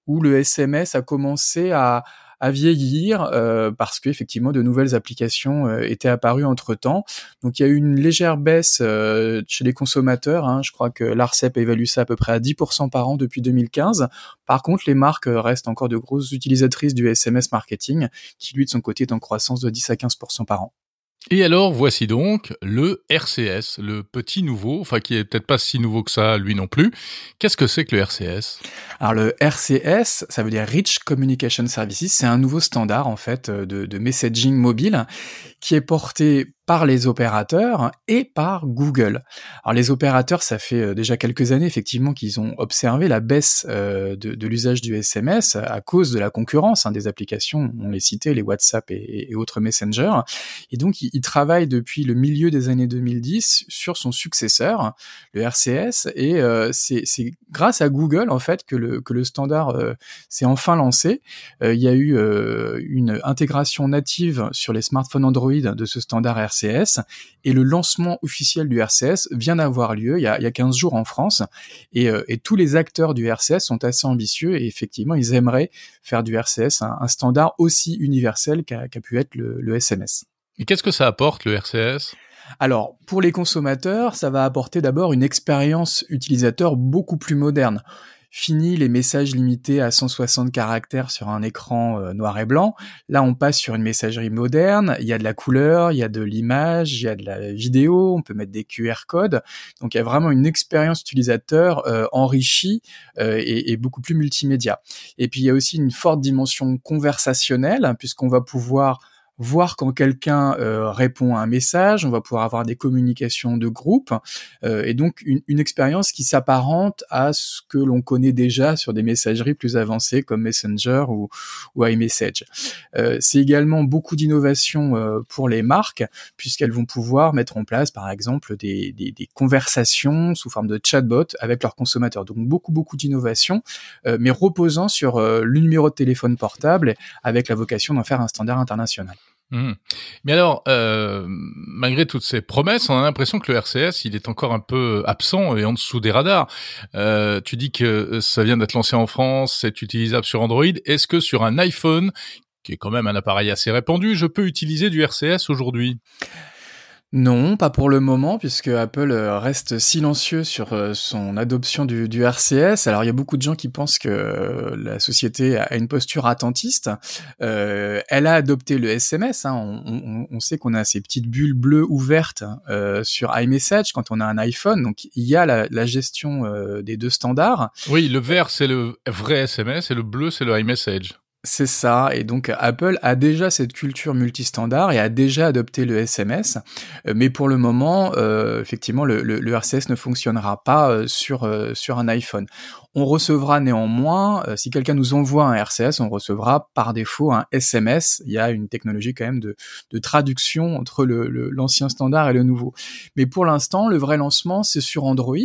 où le SMS a commencé à, à vieillir euh, parce qu'effectivement de nouvelles applications euh, étaient apparues entre temps. Donc il y a eu une légère baisse euh, chez les consommateurs. Hein. Je crois que l'Arcep évalue ça à peu près à 10% par an depuis 2015. Par contre, les marques restent encore de grosses utilisatrices du SMS marketing, qui lui de son côté est en croissance de 10 à 15% par an. Et alors, voici donc le RCS, le petit nouveau, enfin qui est peut-être pas si nouveau que ça, lui non plus. Qu'est-ce que c'est que le RCS Alors le RCS, ça veut dire Rich Communication Services, c'est un nouveau standard en fait de, de messaging mobile qui est porté par les opérateurs et par Google. Alors les opérateurs, ça fait euh, déjà quelques années effectivement qu'ils ont observé la baisse euh, de, l'usage du SMS à cause de la concurrence hein, des applications, on les citait, les WhatsApp et, autres messengers. Et donc ils, travaillent depuis le milieu des années 2010 sur son successeur, le RCS, et euh, c'est grâce à Google en fait que le, que le standard s'est enfin lancé. il y a eu une intégration native sur les smartphones Android de ce standard RCS RCS et le lancement officiel du RCS vient d'avoir lieu il y, a, il y a 15 jours en France et, euh, et, tous les acteurs du RCS sont assez ambitieux et effectivement ils aimeraient faire du RCS un, un standard aussi universel qu'a pu être le, le SMS. Et qu'est-ce que ça apporte le RCS alors, pour les consommateurs, ça va apporter d'abord une expérience utilisateur beaucoup plus moderne. Fini les messages limités à 160 caractères sur un écran euh, noir et blanc. Là, on passe sur une messagerie moderne. Il y a de la couleur, il y a de l'image, il y a de la vidéo. On peut mettre des QR codes. Donc, il y a vraiment une expérience utilisateur euh, enrichie euh, et, beaucoup plus multimédia. Et puis, il y a aussi une forte dimension conversationnelle puisqu'on va pouvoir voir quand quelqu'un euh, répond à un message, on va pouvoir avoir des communications de groupe, euh, et donc une, une expérience qui s'apparente à ce que l'on connaît déjà sur des messageries plus avancées comme Messenger ou, ou iMessage. Euh, c'est également beaucoup d'innovation euh, pour les marques, puisqu'elles vont pouvoir mettre en place, par exemple, des, des, des, conversations sous forme de chatbot avec leurs consommateurs. Donc beaucoup, beaucoup d'innovation, euh, mais reposant sur le numéro de téléphone portable avec la vocation d'en faire un standard international. Mmh. Mais alors, euh, malgré toutes ces promesses, on a l'impression que le RCS, il est encore un peu absent et en dessous des radars. Euh, tu dis que ça vient d'être lancé en France, c'est utilisable sur Android. Est-ce que sur un iPhone, qui est quand même un appareil assez répandu, je peux utiliser du RCS aujourd'hui? Non, pas pour le moment, puisque Apple euh, reste silencieux sur euh, son adoption du, RCS. Alors il y a beaucoup de gens qui pensent que euh, la société a une posture attentiste. elle a adopté le SMS. Hein. On, sait qu'on a ces petites bulles bleues ouvertes sur iMessage quand on a un iPhone. Donc il y a la gestion des deux standards. Oui, le vert c'est le vrai SMS et le bleu c'est le iMessage. C'est ça, et donc Apple a déjà cette culture multistandard et a déjà adopté le SMS, euh, mais pour le moment, euh, effectivement, le, RCS ne fonctionnera pas euh, sur, un iPhone. On recevra néanmoins, si quelqu'un nous envoie un RCS, on recevra par défaut un SMS. Il y a une technologie quand même de, traduction entre l'ancien standard et le nouveau. Mais pour l'instant, le vrai lancement, c'est sur Android.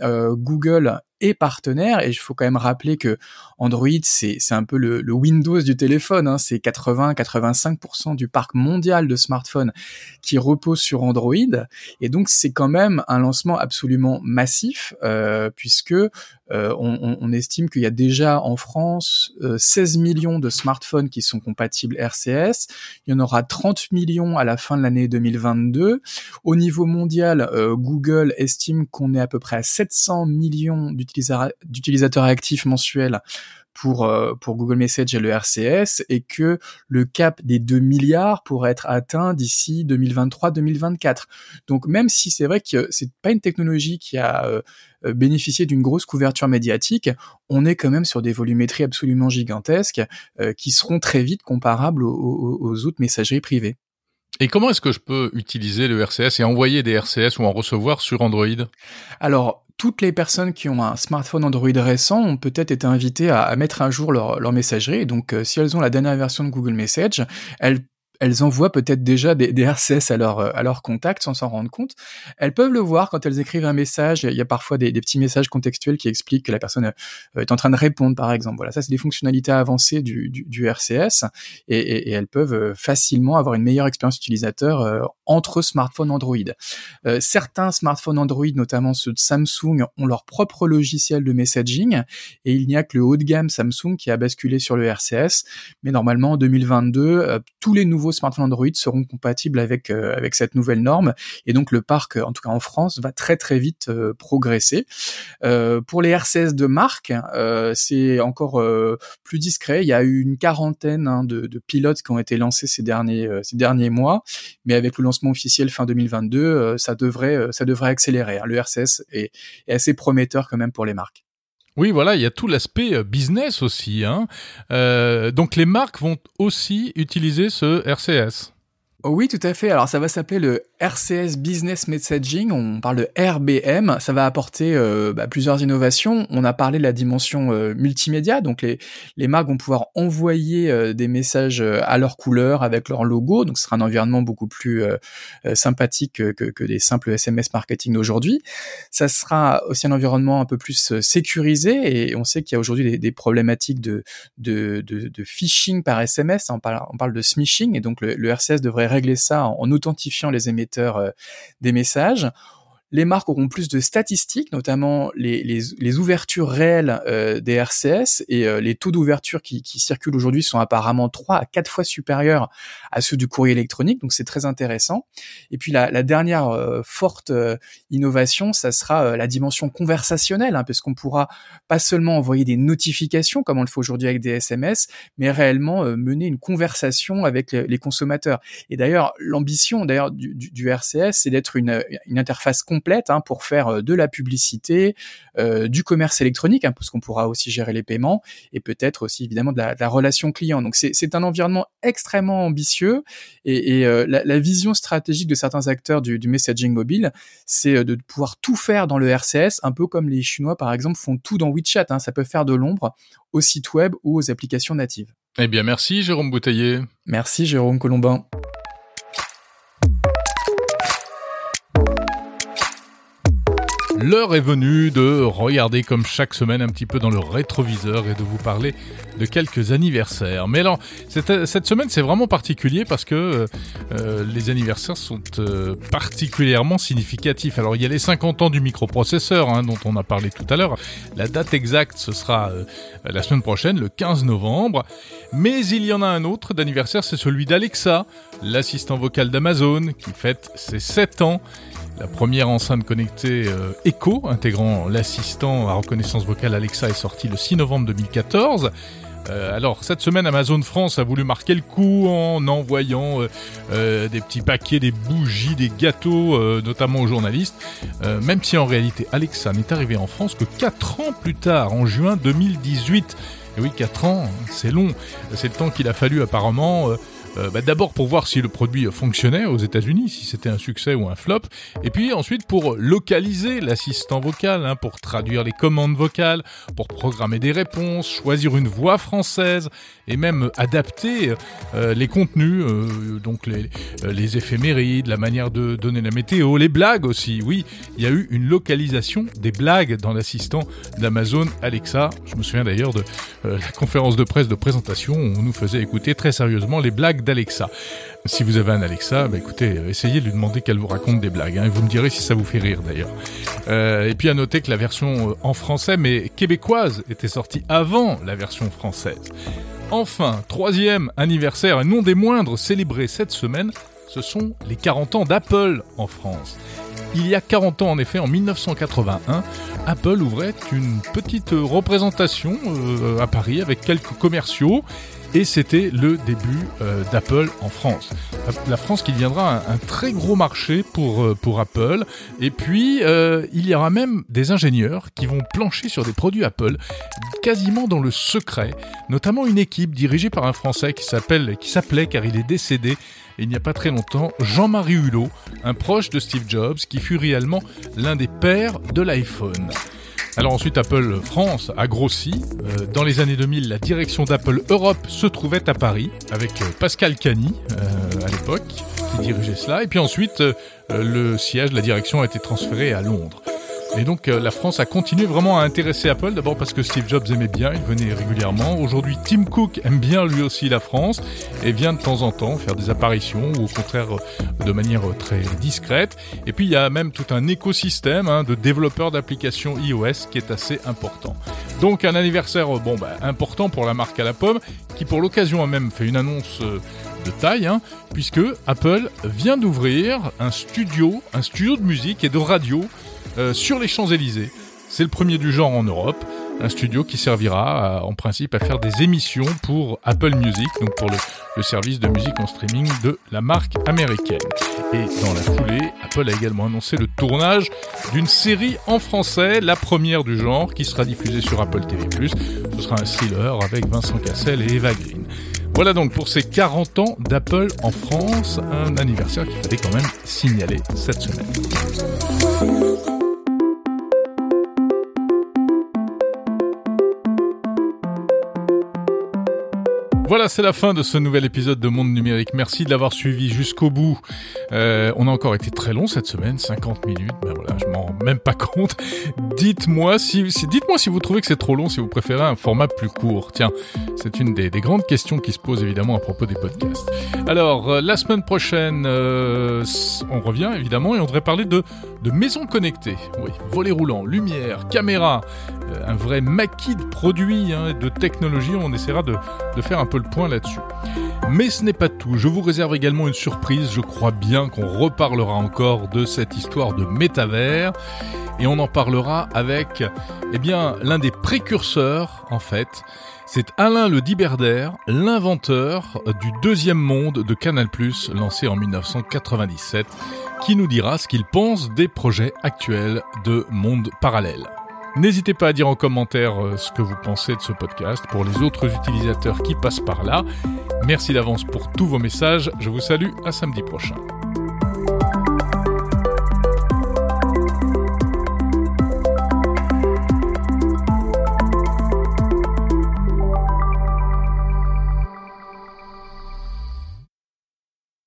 Google et partenaires. Et il faut quand même rappeler que Android, c'est un peu le, Windows du téléphone. Hein. C'est 80-85% du parc mondial de smartphones qui repose sur Android. Et donc, c'est quand même un lancement absolument massif, euh, puisque euh, on, on, estime qu'il y a déjà en France 16 euh, millions de smartphones qui sont compatibles RCS. Il y en aura 30 millions à la fin de l'année 2022. Au niveau mondial, euh, Google estime qu'on est à peu près à 700 millions d'utilisateurs actifs mensuels pour pour Google Message et le RCS et que le cap des 2 milliards pourrait être atteint d'ici 2023-2024. Donc même si c'est vrai que c'est pas une technologie qui a bénéficié d'une grosse couverture médiatique, on est quand même sur des volumétries absolument gigantesques qui seront très vite comparables aux autres messageries privées. Et comment est-ce que je peux utiliser le RCS et envoyer des RCS ou en recevoir sur Android? Alors, toutes les personnes qui ont un smartphone Android récent ont peut-être été invitées à, mettre à jour leur, messagerie. Donc, euh, si elles ont la dernière version de Google Message, elles elles envoient peut-être déjà des, RCS à leur, euh, à leur contact sans s'en rendre compte. Elles peuvent le voir quand elles écrivent un message. Il y a parfois des, petits messages contextuels qui expliquent que la personne euh, est en train de répondre, par exemple. Voilà, ça, c'est des fonctionnalités avancées du, RCS et, elles peuvent euh, facilement avoir une meilleure expérience utilisateur entre smartphones Android. Certains smartphones Android, notamment ceux de Samsung, ont leur propre logiciel de messaging et il n'y a que le haut de gamme Samsung qui a basculé sur le RCS. Mais normalement, en 2022, tous les nouveaux smartphones Android seront compatibles avec euh, avec cette nouvelle norme et donc le parc, en tout cas en France, va très très vite euh, progresser. Euh, pour les RCS de marque, c'est encore plus discret. Il y a eu une quarantaine hein, de, pilotes qui ont été lancés ces derniers ces mois, mais avec le lancement officiel fin 2022, ça devrait accélérer. Hein. Le RCS est assez prometteur quand même pour les marques. Oui, voilà, il y a tout l'aspect euh, business aussi. Hein. Euh, donc les marques vont aussi utiliser ce RCS. Oui, tout à fait. Alors ça va s'appeler le RCS Business Messaging, on parle de RBM, ça va apporter euh, bah, plusieurs innovations. On a parlé de la dimension euh, multimédia, donc les, les marques vont pouvoir envoyer euh, des messages à leur couleur avec leur logo, donc ce sera un environnement beaucoup plus sympathique que, que, des simples SMS marketing d'aujourd'hui. Ça sera aussi un environnement un peu plus sécurisé et on sait qu'il y a aujourd'hui des, problématiques de, de, de, phishing par SMS, on parle, on parle de smishing et donc le RCS devrait régler ça en, en authentifiant les émetteurs euh, des messages. Les marques auront plus de statistiques, notamment les, ouvertures réelles euh, des RCS et euh, les taux d'ouverture qui, circulent aujourd'hui sont apparemment 3 à 4 fois supérieurs à ceux du courrier électronique, donc c'est très intéressant. Et puis la, dernière euh, forte innovation, ça sera la dimension conversationnelle, hein, parce qu'on pourra pas seulement envoyer des notifications comme on le fait aujourd'hui avec des SMS, mais réellement mener une conversation avec les, consommateurs. Et d'ailleurs, l'ambition d'ailleurs du, RCS, c'est d'être une, une interface complète complète hein, pour faire euh, de la publicité, euh, du commerce électronique, hein, parce qu'on pourra aussi gérer les paiements et peut-être aussi évidemment de la, de la relation client. Donc c'est un environnement extrêmement ambitieux et, et euh, la, la, vision stratégique de certains acteurs du, du messaging mobile, c'est de pouvoir tout faire dans le RCS, un peu comme les Chinois par exemple font tout dans WeChat. Hein, ça peut faire de l'ombre au site web ou aux applications natives. Eh bien merci Jérôme Bouteiller. Merci Jérôme Colombin. L'heure est venue de regarder comme chaque semaine un petit peu dans le rétroviseur et de vous parler de quelques anniversaires. Mais alors, cette, cette semaine c'est vraiment particulier parce que euh, les anniversaires sont euh, particulièrement significatifs. Alors il y a les 50 ans du microprocesseur hein, dont on a parlé tout à l'heure. La date exacte ce sera euh, la semaine prochaine, le 15 novembre. Mais il y en a un autre d'anniversaire, c'est celui d'Alexa, l'assistant vocal d'Amazon qui fête ses 7 ans. La première enceinte connectée euh, Echo, intégrant l'assistant à reconnaissance vocale Alexa, est sortie le 6 novembre 2014. Euh, alors cette semaine Amazon France a voulu marquer le coup en envoyant euh, des petits paquets, des bougies, des gâteaux, notamment aux journalistes, même si en réalité Alexa n'est arrivé en France que 4 ans plus tard, en juin 2018. Et oui, 4 ans, c'est long. C'est le temps qu'il a fallu apparemment euh, bah, D'abord pour voir si le produit fonctionnait aux États-Unis, si c'était un succès ou un flop, et puis ensuite pour localiser l'assistant vocal, hein, pour traduire les commandes vocales, pour programmer des réponses, choisir une voix française, et même adapter euh, les contenus, euh, donc les, euh, les éphémérides, la manière de donner la météo, les blagues aussi. Oui, il y a eu une localisation des blagues dans l'assistant d'Amazon Alexa. Je me souviens d'ailleurs de euh, la conférence de presse de présentation où on nous faisait écouter très sérieusement les blagues d'Alexa. Si vous avez un Alexa, bah écoutez, essayez de lui demander qu'elle vous raconte des blagues. Hein, et vous me direz si ça vous fait rire d'ailleurs. Euh, et puis à noter que la version en français, mais québécoise, était sortie avant la version française. Enfin, troisième anniversaire et non des moindres célébré cette semaine, ce sont les 40 ans d'Apple en France. Il y a 40 ans, en effet, en 1981, Apple ouvrait une petite représentation euh, à Paris avec quelques commerciaux et c'était le début euh, d'Apple en France. La France qui deviendra un, très gros marché pour, euh, Apple. Et puis, euh, il y aura même des ingénieurs qui vont plancher sur des produits Apple quasiment dans le secret, notamment une équipe dirigée par un Français qui s'appelait, car il est décédé il n'y a pas très longtemps, Jean-Marie Hulot, un proche de Steve Jobs qui fut réellement l'un des pères de l'iPhone. Alors ensuite, Apple France a grossi. Euh, dans les années 2000, la direction d'Apple Europe se trouvait à Paris, avec euh, Pascal Cani euh, à l'époque, qui dirigeait cela. Et puis ensuite, le siège, la direction a été transférée à Londres. Et donc euh, la France a continué vraiment à intéresser Apple, d'abord parce que Steve Jobs aimait bien, il venait régulièrement. Aujourd'hui, Tim Cook aime bien lui aussi la France et vient de temps en temps faire des apparitions ou au contraire euh, de manière euh, très discrète. Et puis il y a même tout un écosystème hein, de développeurs d'applications iOS qui est assez important. Donc un anniversaire bon bah, important pour la marque à la pomme qui pour l'occasion a même fait une annonce de taille, hein, puisque Apple vient d'ouvrir un studio, un studio de musique et de radio euh, sur les Champs-Élysées. C'est le premier du genre en Europe, un studio qui servira en principe à faire des émissions pour Apple Music, donc pour le, service de musique en streaming de la marque américaine. Et dans la foulée, Apple a également annoncé le tournage d'une série en français, la première du genre, qui sera diffusée sur Apple TV+. Ce sera un thriller avec Vincent Cassel et Eva Green. Voilà donc pour ces 40 ans d'Apple en France, un anniversaire qu'il fallait quand même signaler cette semaine. Voilà, c'est la fin de ce nouvel épisode de Monde Numérique. Merci de l'avoir suivi jusqu'au bout. Euh, on a encore été très long cette semaine, 50 minutes. Ben voilà, je m'en même pas compte. Dites-moi si, dites-moi si vous trouvez que c'est trop long, si vous préférez un format plus court. Tiens, c'est une des, grandes questions qui se posent évidemment à propos des podcasts. Alors, euh, la semaine prochaine, euh, on revient évidemment et on devrait parler de, de maisons connectées. Oui, volets roulants, lumière, caméra, un vrai maquis de produits, hein, de technologies. On essaiera de, de faire un peu point là-dessus. Mais ce n'est pas tout, je vous réserve également une surprise, je crois bien qu'on reparlera encore de cette histoire de métavers, et on en parlera avec, eh bien, l'un des précurseurs, en fait, c'est Alain le Diberder, l'inventeur du deuxième monde de Canal+, lancé en 1997, qui nous dira ce qu'il pense des projets actuels de monde parallèle. N'hésitez pas à dire en commentaire euh, ce que vous pensez de ce podcast pour les autres utilisateurs qui passent par là. Merci d'avance pour tous vos messages. Je vous salue. À samedi prochain.